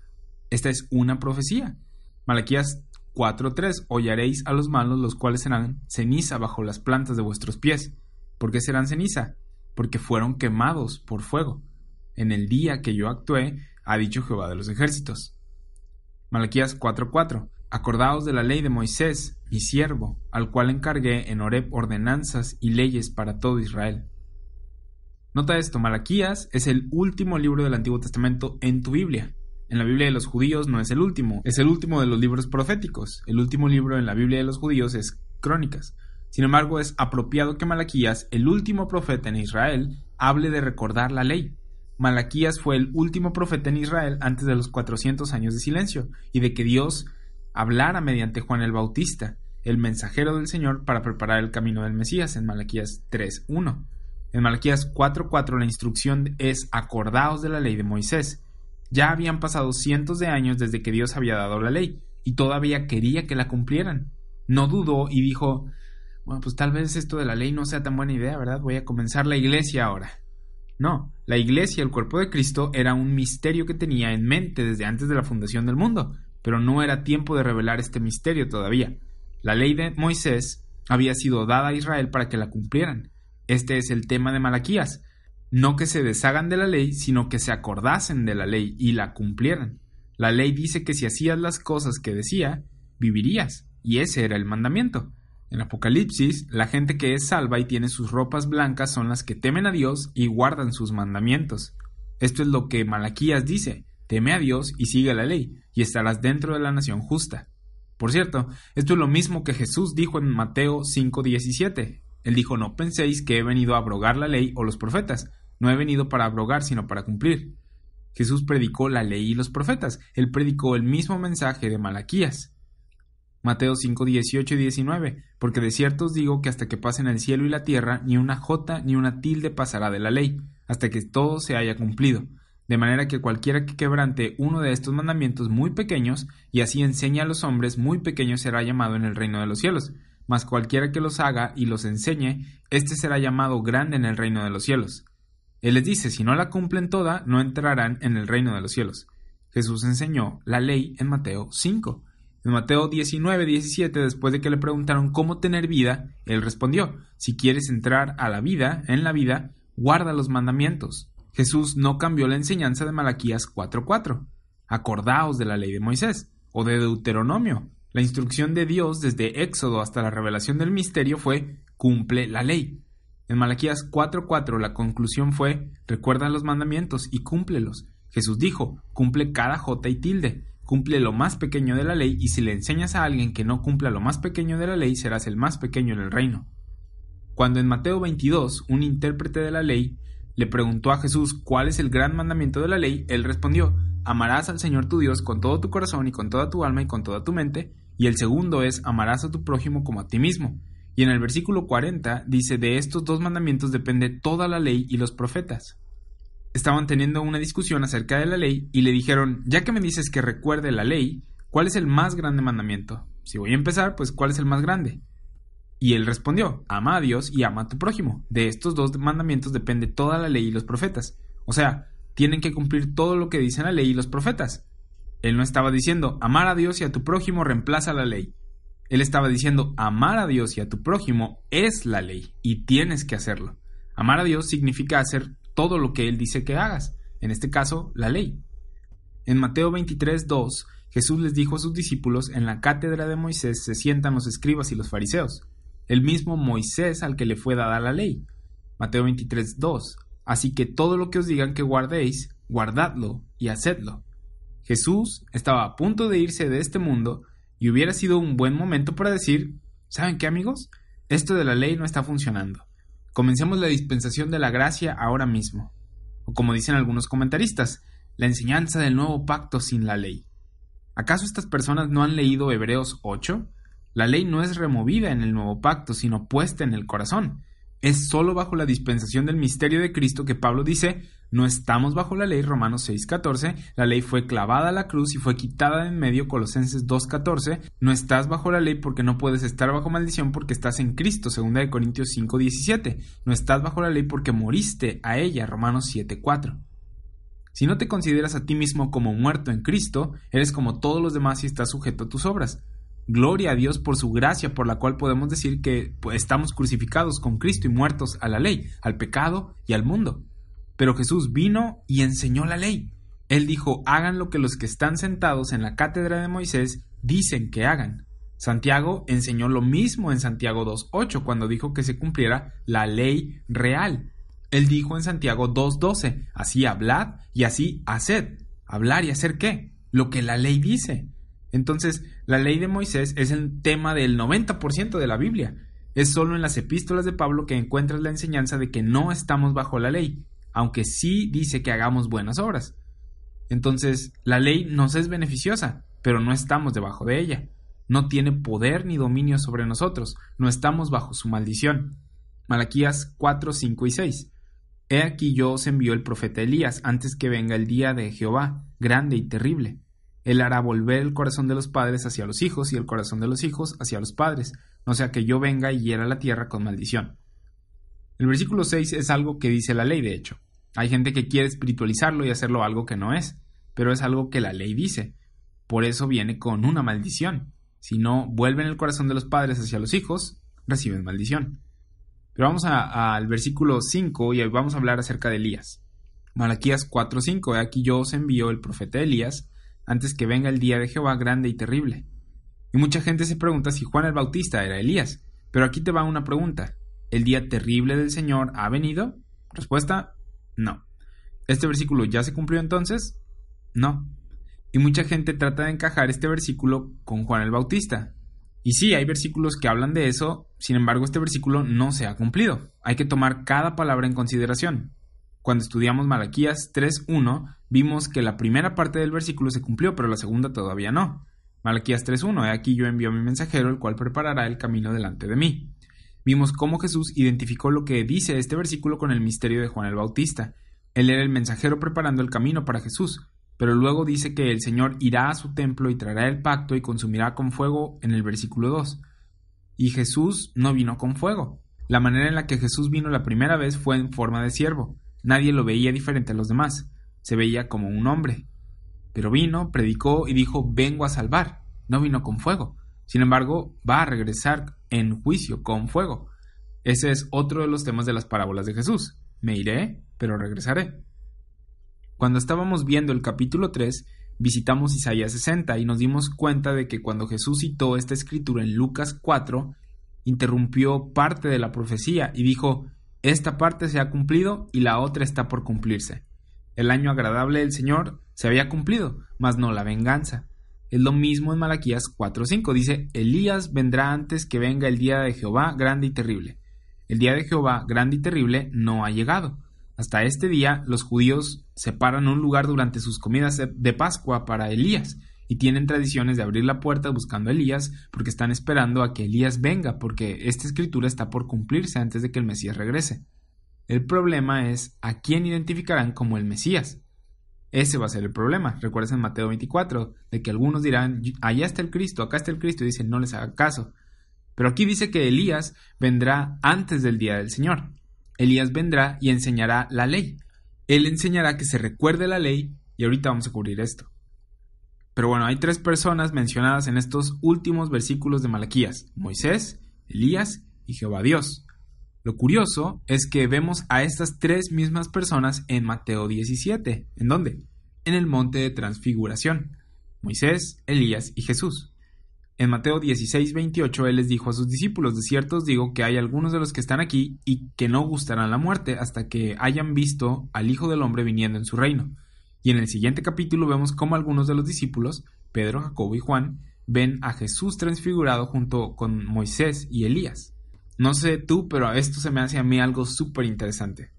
Esta es una profecía. Malaquías 4:3 Hollaréis a los malos, los cuales serán ceniza bajo las plantas de vuestros pies. ¿Por qué serán ceniza? Porque fueron quemados por fuego. En el día que yo actué, ha dicho Jehová de los ejércitos. Malaquías 4:4 Acordaos de la ley de Moisés, mi siervo, al cual encargué en Horeb ordenanzas y leyes para todo Israel. Nota esto, Malaquías es el último libro del Antiguo Testamento en tu Biblia. En la Biblia de los judíos no es el último, es el último de los libros proféticos. El último libro en la Biblia de los judíos es Crónicas. Sin embargo, es apropiado que Malaquías, el último profeta en Israel, hable de recordar la ley. Malaquías fue el último profeta en Israel antes de los 400 años de silencio y de que Dios hablara mediante Juan el Bautista, el mensajero del Señor para preparar el camino del Mesías en Malaquías 3.1. En Malaquías 4.4 la instrucción es acordaos de la ley de Moisés. Ya habían pasado cientos de años desde que Dios había dado la ley y todavía quería que la cumplieran. No dudó y dijo bueno, pues tal vez esto de la ley no sea tan buena idea, ¿verdad? Voy a comenzar la iglesia ahora. No, la iglesia, el cuerpo de Cristo, era un misterio que tenía en mente desde antes de la fundación del mundo, pero no era tiempo de revelar este misterio todavía. La ley de Moisés había sido dada a Israel para que la cumplieran. Este es el tema de Malaquías. No que se deshagan de la ley, sino que se acordasen de la ley y la cumplieran. La ley dice que si hacías las cosas que decía, vivirías, y ese era el mandamiento. En Apocalipsis, la gente que es salva y tiene sus ropas blancas son las que temen a Dios y guardan sus mandamientos. Esto es lo que Malaquías dice, teme a Dios y sigue la ley, y estarás dentro de la nación justa. Por cierto, esto es lo mismo que Jesús dijo en Mateo 5:17. Él dijo, no penséis que he venido a abrogar la ley o los profetas. No he venido para abrogar, sino para cumplir. Jesús predicó la ley y los profetas. Él predicó el mismo mensaje de Malaquías. Mateo 5, 18 y 19. Porque de cierto os digo que hasta que pasen el cielo y la tierra, ni una jota ni una tilde pasará de la ley, hasta que todo se haya cumplido. De manera que cualquiera que quebrante uno de estos mandamientos muy pequeños, y así enseñe a los hombres, muy pequeño será llamado en el reino de los cielos. Mas cualquiera que los haga y los enseñe, éste será llamado grande en el reino de los cielos. Él les dice, si no la cumplen toda, no entrarán en el reino de los cielos. Jesús enseñó la ley en Mateo 5. En Mateo 19, 17, después de que le preguntaron cómo tener vida, él respondió, si quieres entrar a la vida, en la vida, guarda los mandamientos. Jesús no cambió la enseñanza de Malaquías 4.4. Acordaos de la ley de Moisés, o de Deuteronomio. La instrucción de Dios desde Éxodo hasta la revelación del misterio fue, cumple la ley. En Malaquías 4.4 la conclusión fue, recuerda los mandamientos y cúmplelos. Jesús dijo, cumple cada jota y tilde, cumple lo más pequeño de la ley y si le enseñas a alguien que no cumpla lo más pequeño de la ley, serás el más pequeño en el reino. Cuando en Mateo 22 un intérprete de la ley le preguntó a Jesús cuál es el gran mandamiento de la ley, él respondió, amarás al Señor tu Dios con todo tu corazón y con toda tu alma y con toda tu mente, y el segundo es amarás a tu prójimo como a ti mismo. Y en el versículo 40 dice, de estos dos mandamientos depende toda la ley y los profetas. Estaban teniendo una discusión acerca de la ley y le dijeron, ya que me dices que recuerde la ley, ¿cuál es el más grande mandamiento? Si voy a empezar, pues ¿cuál es el más grande? Y él respondió, ama a Dios y ama a tu prójimo. De estos dos mandamientos depende toda la ley y los profetas. O sea, tienen que cumplir todo lo que dicen la ley y los profetas. Él no estaba diciendo, amar a Dios y a tu prójimo reemplaza la ley. Él estaba diciendo, amar a Dios y a tu prójimo es la ley y tienes que hacerlo. Amar a Dios significa hacer todo lo que Él dice que hagas, en este caso, la ley. En Mateo 23, 2, Jesús les dijo a sus discípulos, en la cátedra de Moisés se sientan los escribas y los fariseos, el mismo Moisés al que le fue dada la ley. Mateo 23, 2. Así que todo lo que os digan que guardéis, guardadlo y hacedlo. Jesús estaba a punto de irse de este mundo y hubiera sido un buen momento para decir, ¿saben qué amigos? Esto de la ley no está funcionando. Comencemos la dispensación de la gracia ahora mismo. O como dicen algunos comentaristas, la enseñanza del nuevo pacto sin la ley. ¿Acaso estas personas no han leído Hebreos 8? La ley no es removida en el nuevo pacto, sino puesta en el corazón. Es sólo bajo la dispensación del misterio de Cristo que Pablo dice, no estamos bajo la ley, Romanos 6.14, la ley fue clavada a la cruz y fue quitada de en medio, Colosenses 2.14, no estás bajo la ley porque no puedes estar bajo maldición porque estás en Cristo, 2 Corintios 5.17, no estás bajo la ley porque moriste a ella, Romanos 7.4. Si no te consideras a ti mismo como muerto en Cristo, eres como todos los demás y estás sujeto a tus obras. Gloria a Dios por su gracia, por la cual podemos decir que pues, estamos crucificados con Cristo y muertos a la ley, al pecado y al mundo. Pero Jesús vino y enseñó la ley. Él dijo, hagan lo que los que están sentados en la cátedra de Moisés dicen que hagan. Santiago enseñó lo mismo en Santiago 2.8 cuando dijo que se cumpliera la ley real. Él dijo en Santiago 2.12, así hablad y así haced. ¿Hablar y hacer qué? Lo que la ley dice. Entonces, la ley de Moisés es el tema del 90% de la Biblia. Es solo en las epístolas de Pablo que encuentras la enseñanza de que no estamos bajo la ley, aunque sí dice que hagamos buenas obras. Entonces, la ley nos es beneficiosa, pero no estamos debajo de ella. No tiene poder ni dominio sobre nosotros, no estamos bajo su maldición. Malaquías 4, 5 y 6. He aquí yo os envío el profeta Elías antes que venga el día de Jehová, grande y terrible él hará volver el corazón de los padres hacia los hijos y el corazón de los hijos hacia los padres, no sea que yo venga y hiera la tierra con maldición. El versículo 6 es algo que dice la ley, de hecho. Hay gente que quiere espiritualizarlo y hacerlo algo que no es, pero es algo que la ley dice. Por eso viene con una maldición. Si no vuelven el corazón de los padres hacia los hijos, reciben maldición. Pero vamos al versículo 5 y vamos a hablar acerca de Elías. Malaquías 4:5, aquí yo os envío el profeta Elías antes que venga el día de Jehová grande y terrible. Y mucha gente se pregunta si Juan el Bautista era Elías, pero aquí te va una pregunta. ¿El día terrible del Señor ha venido? Respuesta, no. ¿Este versículo ya se cumplió entonces? No. Y mucha gente trata de encajar este versículo con Juan el Bautista. Y sí, hay versículos que hablan de eso, Sin embargo, este versículo no se ha cumplido. Hay que tomar cada palabra en consideración. Cuando estudiamos Malaquías 3.1, vimos que la primera parte del versículo se cumplió, pero la segunda todavía no. Malaquías 3.1, he aquí yo envío a mi mensajero, el cual preparará el camino delante de mí. Vimos cómo Jesús identificó lo que dice este versículo con el misterio de Juan el Bautista. Él era el mensajero preparando el camino para Jesús, pero luego dice que el Señor irá a su templo y traerá el pacto y consumirá con fuego en el versículo 2. Y Jesús no vino con fuego. La manera en la que Jesús vino la primera vez fue en forma de siervo. Nadie lo veía diferente a los demás. Se veía como un hombre. Pero vino, predicó y dijo, vengo a salvar. No vino con fuego. Sin embargo, va a regresar en juicio con fuego. Ese es otro de los temas de las parábolas de Jesús. Me iré, pero regresaré. Cuando estábamos viendo el capítulo 3, visitamos Isaías 60 y nos dimos cuenta de que cuando Jesús citó esta escritura en Lucas 4, interrumpió parte de la profecía y dijo, esta parte se ha cumplido y la otra está por cumplirse. El año agradable del Señor se había cumplido, mas no la venganza. Es lo mismo en Malaquías 4:5. Dice, Elías vendrá antes que venga el día de Jehová grande y terrible. El día de Jehová grande y terrible no ha llegado. Hasta este día los judíos separan un lugar durante sus comidas de Pascua para Elías y tienen tradiciones de abrir la puerta buscando a Elías porque están esperando a que Elías venga porque esta escritura está por cumplirse antes de que el Mesías regrese. El problema es a quién identificarán como el Mesías. Ese va a ser el problema. Recuerden en Mateo 24, de que algunos dirán, allá está el Cristo, acá está el Cristo, y dicen, no les haga caso. Pero aquí dice que Elías vendrá antes del día del Señor. Elías vendrá y enseñará la ley. Él enseñará que se recuerde la ley y ahorita vamos a cubrir esto. Pero bueno, hay tres personas mencionadas en estos últimos versículos de Malaquías, Moisés, Elías y Jehová Dios. Lo curioso es que vemos a estas tres mismas personas en Mateo 17. ¿En dónde? En el monte de transfiguración. Moisés, Elías y Jesús. En Mateo 16, 28, Él les dijo a sus discípulos, de cierto os digo que hay algunos de los que están aquí y que no gustarán la muerte hasta que hayan visto al Hijo del Hombre viniendo en su reino. Y en el siguiente capítulo vemos cómo algunos de los discípulos, Pedro, Jacobo y Juan, ven a Jesús transfigurado junto con Moisés y Elías. No sé tú, pero esto se me hace a mí algo súper interesante.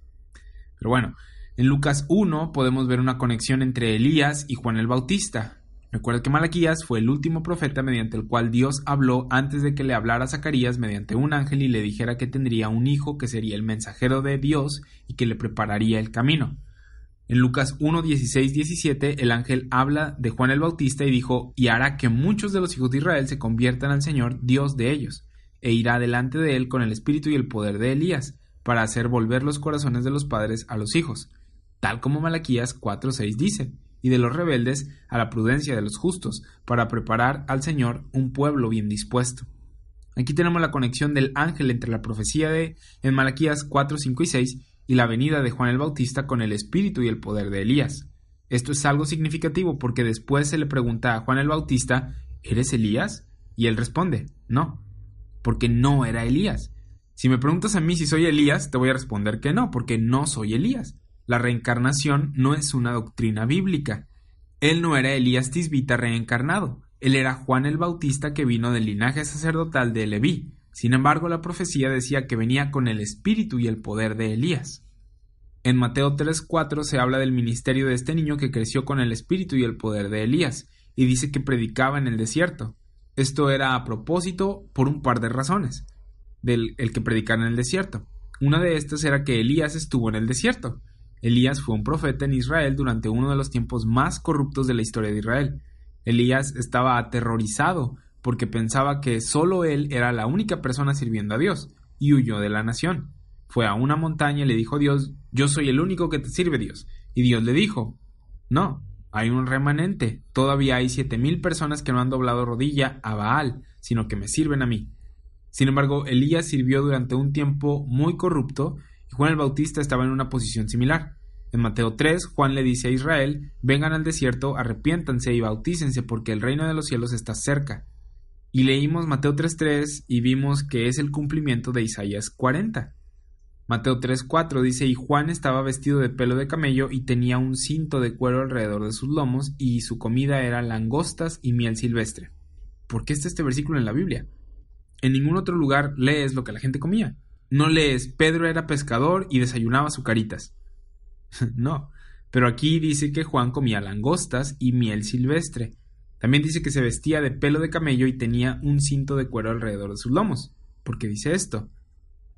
Pero bueno, en Lucas 1 podemos ver una conexión entre Elías y Juan el Bautista. Recuerda que Malaquías fue el último profeta mediante el cual Dios habló antes de que le hablara a Zacarías mediante un ángel y le dijera que tendría un hijo que sería el mensajero de Dios y que le prepararía el camino. En Lucas 1, 16, 17, el ángel habla de Juan el Bautista y dijo, y hará que muchos de los hijos de Israel se conviertan al Señor, Dios de ellos e irá delante de él con el espíritu y el poder de Elías, para hacer volver los corazones de los padres a los hijos, tal como Malaquías 4.6 dice, y de los rebeldes a la prudencia de los justos, para preparar al Señor un pueblo bien dispuesto. Aquí tenemos la conexión del ángel entre la profecía de en Malaquías 4, 5 y 6 y la venida de Juan el Bautista con el espíritu y el poder de Elías. Esto es algo significativo porque después se le pregunta a Juan el Bautista ¿Eres Elías? Y él responde No, porque no era Elías. Si me preguntas a mí si soy Elías, te voy a responder que no, porque no soy Elías. La reencarnación no es una doctrina bíblica. Él no era Elías Tisbita reencarnado, él era Juan el Bautista que vino del linaje sacerdotal de Leví. Sin embargo, la profecía decía que venía con el espíritu y el poder de Elías. En Mateo 3:4 se habla del ministerio de este niño que creció con el espíritu y el poder de Elías, y dice que predicaba en el desierto. Esto era a propósito por un par de razones del el que predicara en el desierto. Una de estas era que Elías estuvo en el desierto. Elías fue un profeta en Israel durante uno de los tiempos más corruptos de la historia de Israel. Elías estaba aterrorizado porque pensaba que solo él era la única persona sirviendo a Dios y huyó de la nación. Fue a una montaña y le dijo a Dios, yo soy el único que te sirve Dios. Y Dios le dijo, no, hay un remanente. Todavía hay siete mil personas que no han doblado rodilla a Baal, sino que me sirven a mí. Sin embargo, Elías sirvió durante un tiempo muy corrupto y Juan el Bautista estaba en una posición similar. En Mateo 3, Juan le dice a Israel, vengan al desierto, arrepiéntanse y bautícense porque el reino de los cielos está cerca. Y leímos Mateo 3.3 y vimos que es el cumplimiento de Isaías 40. Mateo 3:4 dice, y Juan estaba vestido de pelo de camello y tenía un cinto de cuero alrededor de sus lomos y su comida era langostas y miel silvestre. ¿Por qué está este versículo en la Biblia? En ningún otro lugar lees lo que la gente comía. No lees Pedro era pescador y desayunaba azucaritas. no, pero aquí dice que Juan comía langostas y miel silvestre. También dice que se vestía de pelo de camello y tenía un cinto de cuero alrededor de sus lomos. ¿Por qué dice esto?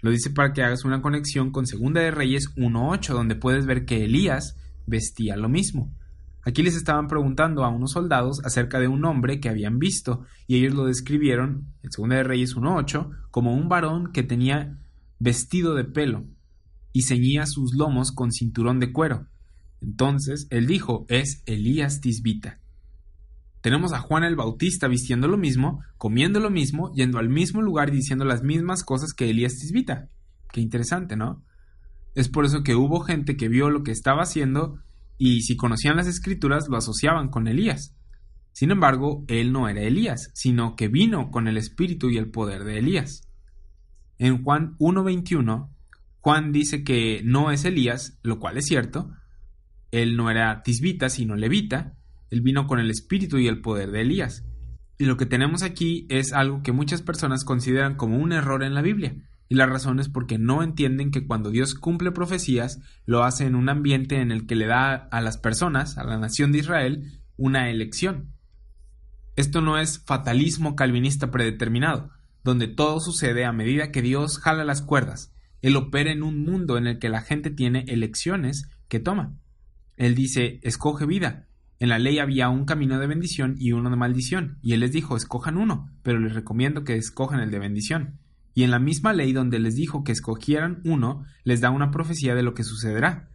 Lo dice para que hagas una conexión con Segunda de Reyes 1.8, donde puedes ver que Elías vestía lo mismo. Aquí les estaban preguntando a unos soldados acerca de un hombre que habían visto, y ellos lo describieron, en Segunda de Reyes 1.8, como un varón que tenía vestido de pelo y ceñía sus lomos con cinturón de cuero. Entonces él dijo, es Elías Tisbita. Tenemos a Juan el Bautista vistiendo lo mismo, comiendo lo mismo, yendo al mismo lugar y diciendo las mismas cosas que Elías Tisbita. Qué interesante, ¿no? Es por eso que hubo gente que vio lo que estaba haciendo y si conocían las escrituras lo asociaban con Elías. Sin embargo, él no era Elías, sino que vino con el espíritu y el poder de Elías. En Juan 1.21, Juan dice que no es Elías, lo cual es cierto. Él no era tisbita, sino levita, él vino con el espíritu y el poder de Elías. Y lo que tenemos aquí es algo que muchas personas consideran como un error en la Biblia. Y la razón es porque no entienden que cuando Dios cumple profecías, lo hace en un ambiente en el que le da a las personas, a la nación de Israel, una elección. Esto no es fatalismo calvinista predeterminado, donde todo sucede a medida que Dios jala las cuerdas. Él opera en un mundo en el que la gente tiene elecciones que toma. Él dice, escoge vida, en la ley había un camino de bendición y uno de maldición, y él les dijo, escojan uno, pero les recomiendo que escojan el de bendición. Y en la misma ley donde les dijo que escogieran uno, les da una profecía de lo que sucederá.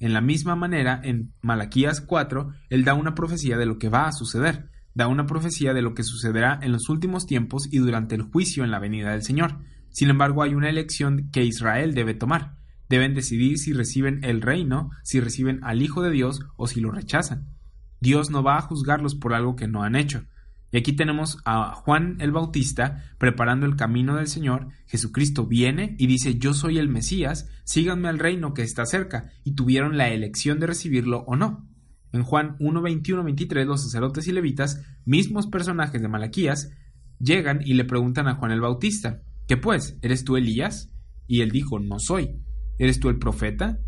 En la misma manera, en Malaquías 4, él da una profecía de lo que va a suceder, da una profecía de lo que sucederá en los últimos tiempos y durante el juicio en la venida del Señor. Sin embargo, hay una elección que Israel debe tomar. Deben decidir si reciben el reino, si reciben al Hijo de Dios o si lo rechazan. Dios no va a juzgarlos por algo que no han hecho. Y aquí tenemos a Juan el Bautista preparando el camino del Señor. Jesucristo viene y dice, yo soy el Mesías, síganme al reino que está cerca, y tuvieron la elección de recibirlo o no. En Juan 1, 21, 23, los sacerdotes y levitas, mismos personajes de Malaquías, llegan y le preguntan a Juan el Bautista, ¿qué pues? ¿Eres tú Elías? Y él dijo, no soy. ¿Eres tú el profeta?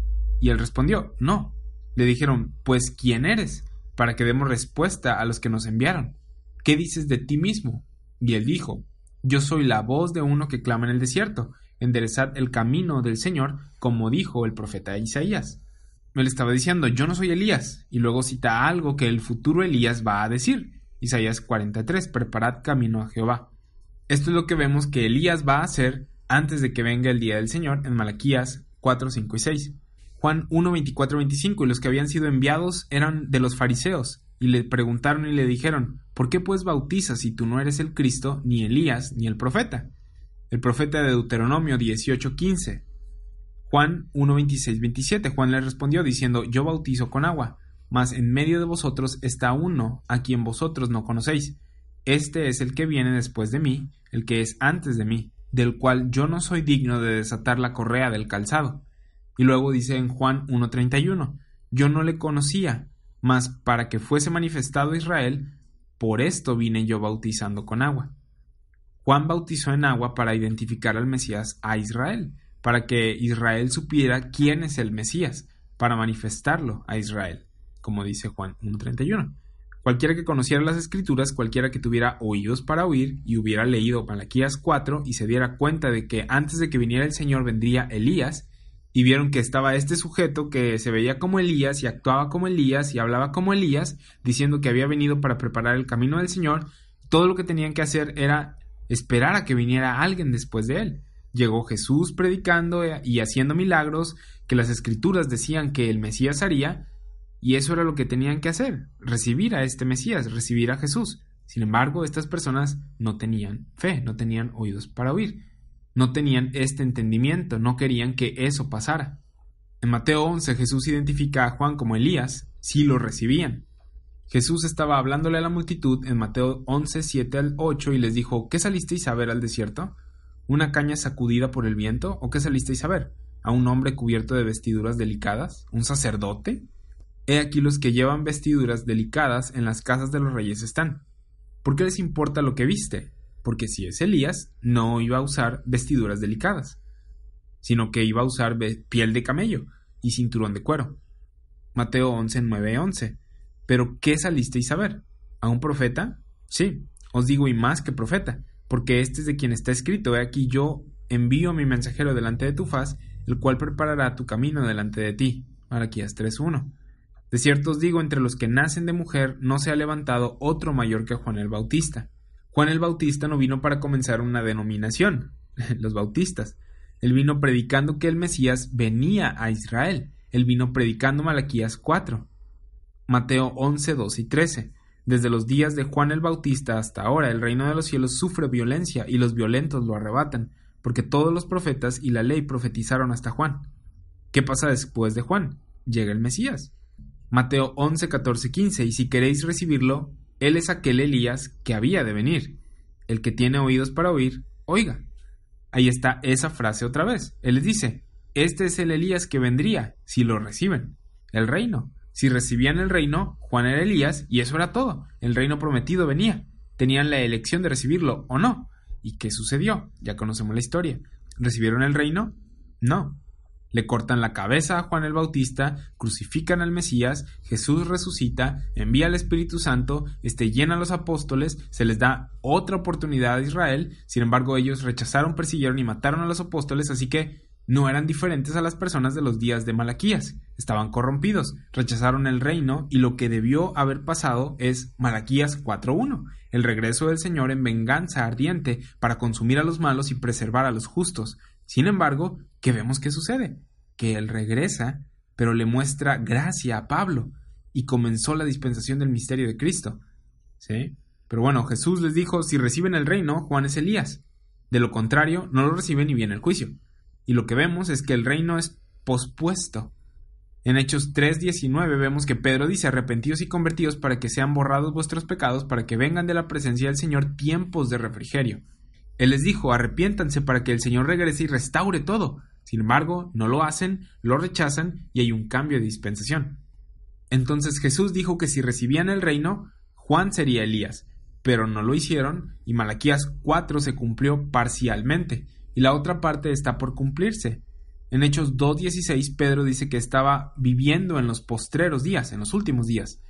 Y él respondió, no. Le dijeron, pues ¿quién eres? Para que demos respuesta a los que nos enviaron. ¿Qué dices de ti mismo? Y él dijo, Yo soy la voz de uno que clama en el desierto, enderezad el camino del Señor, como dijo el profeta Isaías. Él estaba diciendo, yo no soy Elías, y luego cita algo que el futuro Elías va a decir. Isaías 43, preparad camino a Jehová. Esto es lo que vemos que Elías va a hacer antes de que venga el día del Señor en Malaquías 4, 5 y 6. Juan 1, 24, 25, y los que habían sido enviados eran de los fariseos, y le preguntaron y le dijeron, ¿por qué pues bautizas si tú no eres el Cristo, ni Elías, ni el profeta? El profeta de Deuteronomio 18, 15. Juan 1, 26, 27. Juan le respondió diciendo, yo bautizo con agua, mas en medio de vosotros está uno a quien vosotros no conocéis. Este es el que viene después de mí, el que es antes de mí, del cual yo no soy digno de desatar la correa del calzado. Y luego dice en Juan 1.31, yo no le conocía, mas para que fuese manifestado Israel, por esto vine yo bautizando con agua. Juan bautizó en agua para identificar al Mesías a Israel, para que Israel supiera quién es el Mesías, para manifestarlo a Israel, como dice Juan 1.31. Cualquiera que conociera las escrituras, cualquiera que tuviera oídos para oír y hubiera leído Malaquías 4 y se diera cuenta de que antes de que viniera el Señor vendría Elías, y vieron que estaba este sujeto que se veía como Elías y actuaba como Elías y hablaba como Elías, diciendo que había venido para preparar el camino del Señor, todo lo que tenían que hacer era esperar a que viniera alguien después de él. Llegó Jesús predicando y haciendo milagros que las escrituras decían que el Mesías haría, y eso era lo que tenían que hacer, recibir a este Mesías, recibir a Jesús. Sin embargo, estas personas no tenían fe, no tenían oídos para oír no tenían este entendimiento, no querían que eso pasara. En Mateo 11 Jesús identifica a Juan como Elías, si lo recibían. Jesús estaba hablándole a la multitud en Mateo 11, 7 al 8 y les dijo, ¿qué salisteis a ver al desierto? ¿Una caña sacudida por el viento? ¿O qué salisteis a ver? ¿A un hombre cubierto de vestiduras delicadas? ¿Un sacerdote? He aquí los que llevan vestiduras delicadas en las casas de los reyes están. ¿Por qué les importa lo que viste? Porque si es Elías, no iba a usar vestiduras delicadas, sino que iba a usar piel de camello y cinturón de cuero. Mateo 11, 9, 11. Pero, ¿qué salisteis a ver? ¿A un profeta? Sí, os digo y más que profeta, porque este es de quien está escrito. He aquí yo envío a mi mensajero delante de tu faz, el cual preparará tu camino delante de ti. Malaquías 3.1. De cierto os digo, entre los que nacen de mujer no se ha levantado otro mayor que Juan el Bautista. Juan el Bautista no vino para comenzar una denominación, los bautistas. Él vino predicando que el Mesías venía a Israel. Él vino predicando Malaquías 4. Mateo 11, 2 y 13. Desde los días de Juan el Bautista hasta ahora el reino de los cielos sufre violencia y los violentos lo arrebatan, porque todos los profetas y la ley profetizaron hasta Juan. ¿Qué pasa después de Juan? Llega el Mesías. Mateo 11, 14, 15. Y si queréis recibirlo, él es aquel Elías que había de venir. El que tiene oídos para oír, oiga. Ahí está esa frase otra vez. Él les dice, este es el Elías que vendría, si lo reciben. El reino. Si recibían el reino, Juan era Elías y eso era todo. El reino prometido venía. Tenían la elección de recibirlo o no. ¿Y qué sucedió? Ya conocemos la historia. ¿Recibieron el reino? No. Le cortan la cabeza a Juan el Bautista, crucifican al Mesías, Jesús resucita, envía al Espíritu Santo, este llena a los apóstoles, se les da otra oportunidad a Israel, sin embargo ellos rechazaron, persiguieron y mataron a los apóstoles, así que no eran diferentes a las personas de los días de Malaquías, estaban corrompidos, rechazaron el reino y lo que debió haber pasado es Malaquías 4.1, el regreso del Señor en venganza ardiente para consumir a los malos y preservar a los justos. Sin embargo, ¿qué vemos que sucede? Que él regresa, pero le muestra gracia a Pablo y comenzó la dispensación del misterio de Cristo. ¿Sí? Pero bueno, Jesús les dijo, si reciben el reino, Juan es Elías. De lo contrario, no lo reciben y viene el juicio. Y lo que vemos es que el reino es pospuesto. En Hechos 3:19 vemos que Pedro dice, arrepentidos y convertidos para que sean borrados vuestros pecados, para que vengan de la presencia del Señor tiempos de refrigerio. Él les dijo, arrepiéntanse para que el Señor regrese y restaure todo. Sin embargo, no lo hacen, lo rechazan y hay un cambio de dispensación. Entonces Jesús dijo que si recibían el reino, Juan sería Elías, pero no lo hicieron y Malaquías 4 se cumplió parcialmente y la otra parte está por cumplirse. En Hechos 2.16 Pedro dice que estaba viviendo en los postreros días, en los últimos días.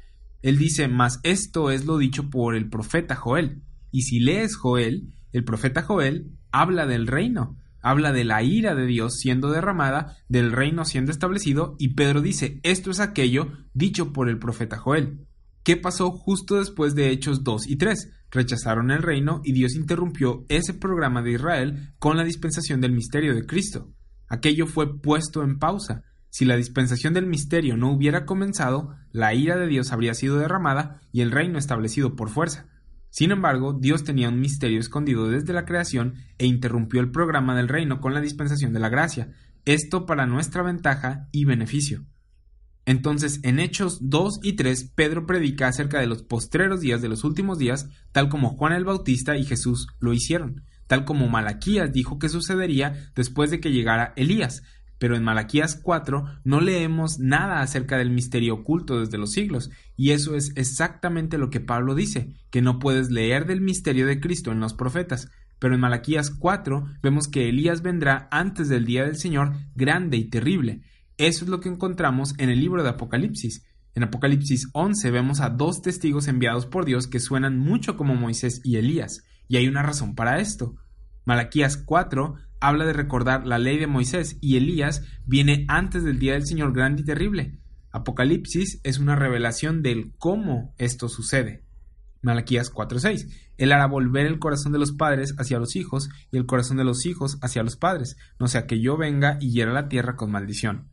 Él dice, mas esto es lo dicho por el profeta Joel. Y si lees Joel, el profeta Joel habla del reino, habla de la ira de Dios siendo derramada, del reino siendo establecido, y Pedro dice, esto es aquello dicho por el profeta Joel. ¿Qué pasó justo después de Hechos 2 y 3? Rechazaron el reino y Dios interrumpió ese programa de Israel con la dispensación del misterio de Cristo. Aquello fue puesto en pausa. Si la dispensación del misterio no hubiera comenzado, la ira de Dios habría sido derramada y el reino establecido por fuerza. Sin embargo, Dios tenía un misterio escondido desde la creación e interrumpió el programa del reino con la dispensación de la gracia, esto para nuestra ventaja y beneficio. Entonces, en Hechos 2 y 3, Pedro predica acerca de los postreros días de los últimos días, tal como Juan el Bautista y Jesús lo hicieron, tal como Malaquías dijo que sucedería después de que llegara Elías, pero en Malaquías 4 no leemos nada acerca del misterio oculto desde los siglos, y eso es exactamente lo que Pablo dice, que no puedes leer del misterio de Cristo en los profetas, pero en Malaquías 4 vemos que Elías vendrá antes del día del Señor grande y terrible. Eso es lo que encontramos en el libro de Apocalipsis. En Apocalipsis 11 vemos a dos testigos enviados por Dios que suenan mucho como Moisés y Elías, y hay una razón para esto. Malaquías 4 habla de recordar la ley de Moisés y Elías viene antes del día del Señor grande y terrible. Apocalipsis es una revelación del cómo esto sucede. Malaquías 4:6. Él hará volver el corazón de los padres hacia los hijos y el corazón de los hijos hacia los padres, no sea que yo venga y hiera la tierra con maldición.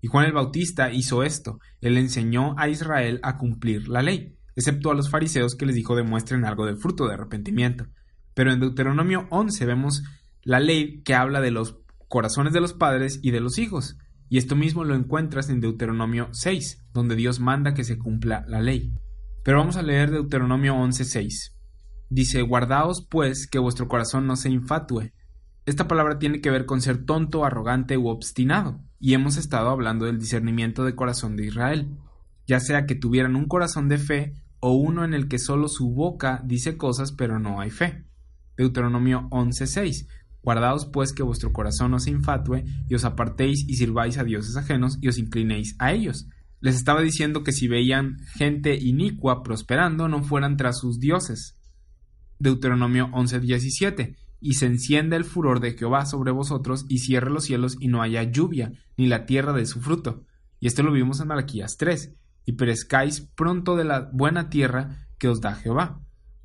Y Juan el Bautista hizo esto. Él enseñó a Israel a cumplir la ley, excepto a los fariseos que les dijo demuestren algo del fruto de arrepentimiento. Pero en Deuteronomio 11 vemos la ley que habla de los corazones de los padres y de los hijos. Y esto mismo lo encuentras en Deuteronomio 6, donde Dios manda que se cumpla la ley. Pero vamos a leer Deuteronomio 11:6. Dice, Guardaos pues que vuestro corazón no se infatue. Esta palabra tiene que ver con ser tonto, arrogante u obstinado, y hemos estado hablando del discernimiento de corazón de Israel, ya sea que tuvieran un corazón de fe o uno en el que solo su boca dice cosas pero no hay fe. Deuteronomio 11.6. Guardaos pues que vuestro corazón no se infatue y os apartéis y sirváis a dioses ajenos y os inclinéis a ellos. Les estaba diciendo que si veían gente inicua prosperando no fueran tras sus dioses. Deuteronomio 11:17 y se enciende el furor de Jehová sobre vosotros y cierre los cielos y no haya lluvia ni la tierra de su fruto. Y esto lo vimos en Malaquías 3 y perezcáis pronto de la buena tierra que os da Jehová.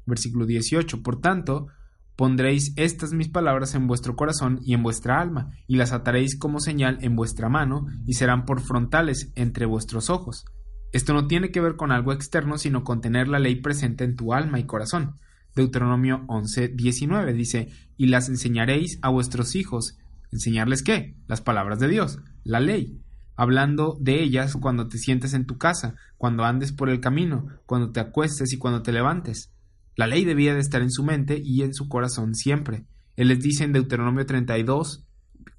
Versículo 18. Por tanto, pondréis estas mis palabras en vuestro corazón y en vuestra alma, y las ataréis como señal en vuestra mano, y serán por frontales entre vuestros ojos. Esto no tiene que ver con algo externo, sino con tener la ley presente en tu alma y corazón. Deuteronomio 11, 19 dice, y las enseñaréis a vuestros hijos. ¿Enseñarles qué? Las palabras de Dios, la ley hablando de ellas cuando te sientes en tu casa, cuando andes por el camino, cuando te acuestes y cuando te levantes. La ley debía de estar en su mente y en su corazón siempre. Él les dice en Deuteronomio 32,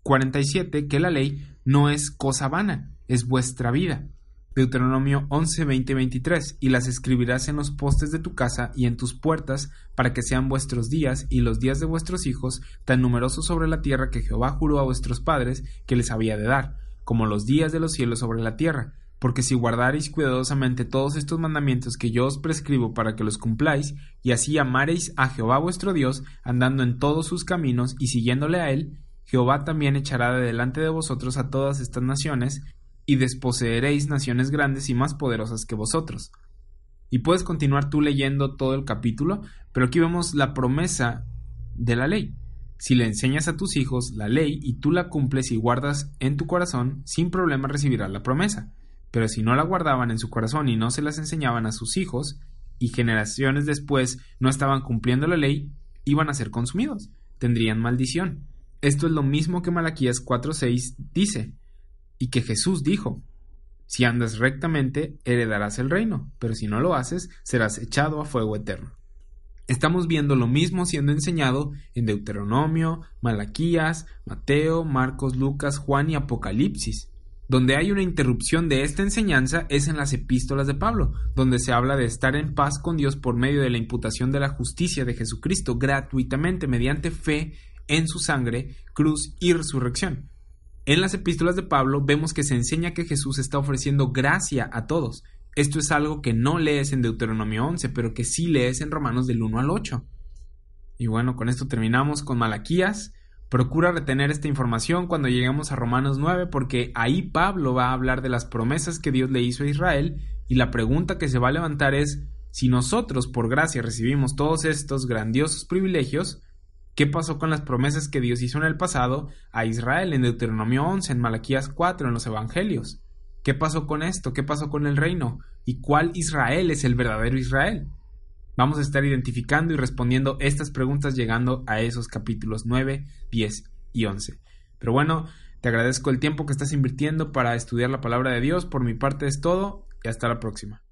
47 que la ley no es cosa vana, es vuestra vida. Deuteronomio 11, 20 23 y las escribirás en los postes de tu casa y en tus puertas para que sean vuestros días y los días de vuestros hijos tan numerosos sobre la tierra que Jehová juró a vuestros padres que les había de dar como los días de los cielos sobre la tierra, porque si guardareis cuidadosamente todos estos mandamientos que yo os prescribo para que los cumpláis, y así amareis a Jehová vuestro Dios, andando en todos sus caminos y siguiéndole a él, Jehová también echará de delante de vosotros a todas estas naciones, y desposeeréis naciones grandes y más poderosas que vosotros. Y puedes continuar tú leyendo todo el capítulo, pero aquí vemos la promesa de la ley. Si le enseñas a tus hijos la ley y tú la cumples y guardas en tu corazón, sin problema recibirás la promesa. Pero si no la guardaban en su corazón y no se las enseñaban a sus hijos, y generaciones después no estaban cumpliendo la ley, iban a ser consumidos, tendrían maldición. Esto es lo mismo que Malaquías 4:6 dice, y que Jesús dijo, si andas rectamente, heredarás el reino, pero si no lo haces, serás echado a fuego eterno. Estamos viendo lo mismo siendo enseñado en Deuteronomio, Malaquías, Mateo, Marcos, Lucas, Juan y Apocalipsis. Donde hay una interrupción de esta enseñanza es en las epístolas de Pablo, donde se habla de estar en paz con Dios por medio de la imputación de la justicia de Jesucristo gratuitamente mediante fe en su sangre, cruz y resurrección. En las epístolas de Pablo vemos que se enseña que Jesús está ofreciendo gracia a todos, esto es algo que no lees en Deuteronomio 11, pero que sí lees en Romanos del 1 al 8. Y bueno, con esto terminamos con Malaquías. Procura retener esta información cuando lleguemos a Romanos 9 porque ahí Pablo va a hablar de las promesas que Dios le hizo a Israel y la pregunta que se va a levantar es si nosotros por gracia recibimos todos estos grandiosos privilegios, ¿qué pasó con las promesas que Dios hizo en el pasado a Israel en Deuteronomio 11, en Malaquías 4, en los Evangelios? ¿Qué pasó con esto? ¿Qué pasó con el reino? ¿Y cuál Israel es el verdadero Israel? Vamos a estar identificando y respondiendo estas preguntas llegando a esos capítulos 9, 10 y 11. Pero bueno, te agradezco el tiempo que estás invirtiendo para estudiar la palabra de Dios. Por mi parte es todo y hasta la próxima.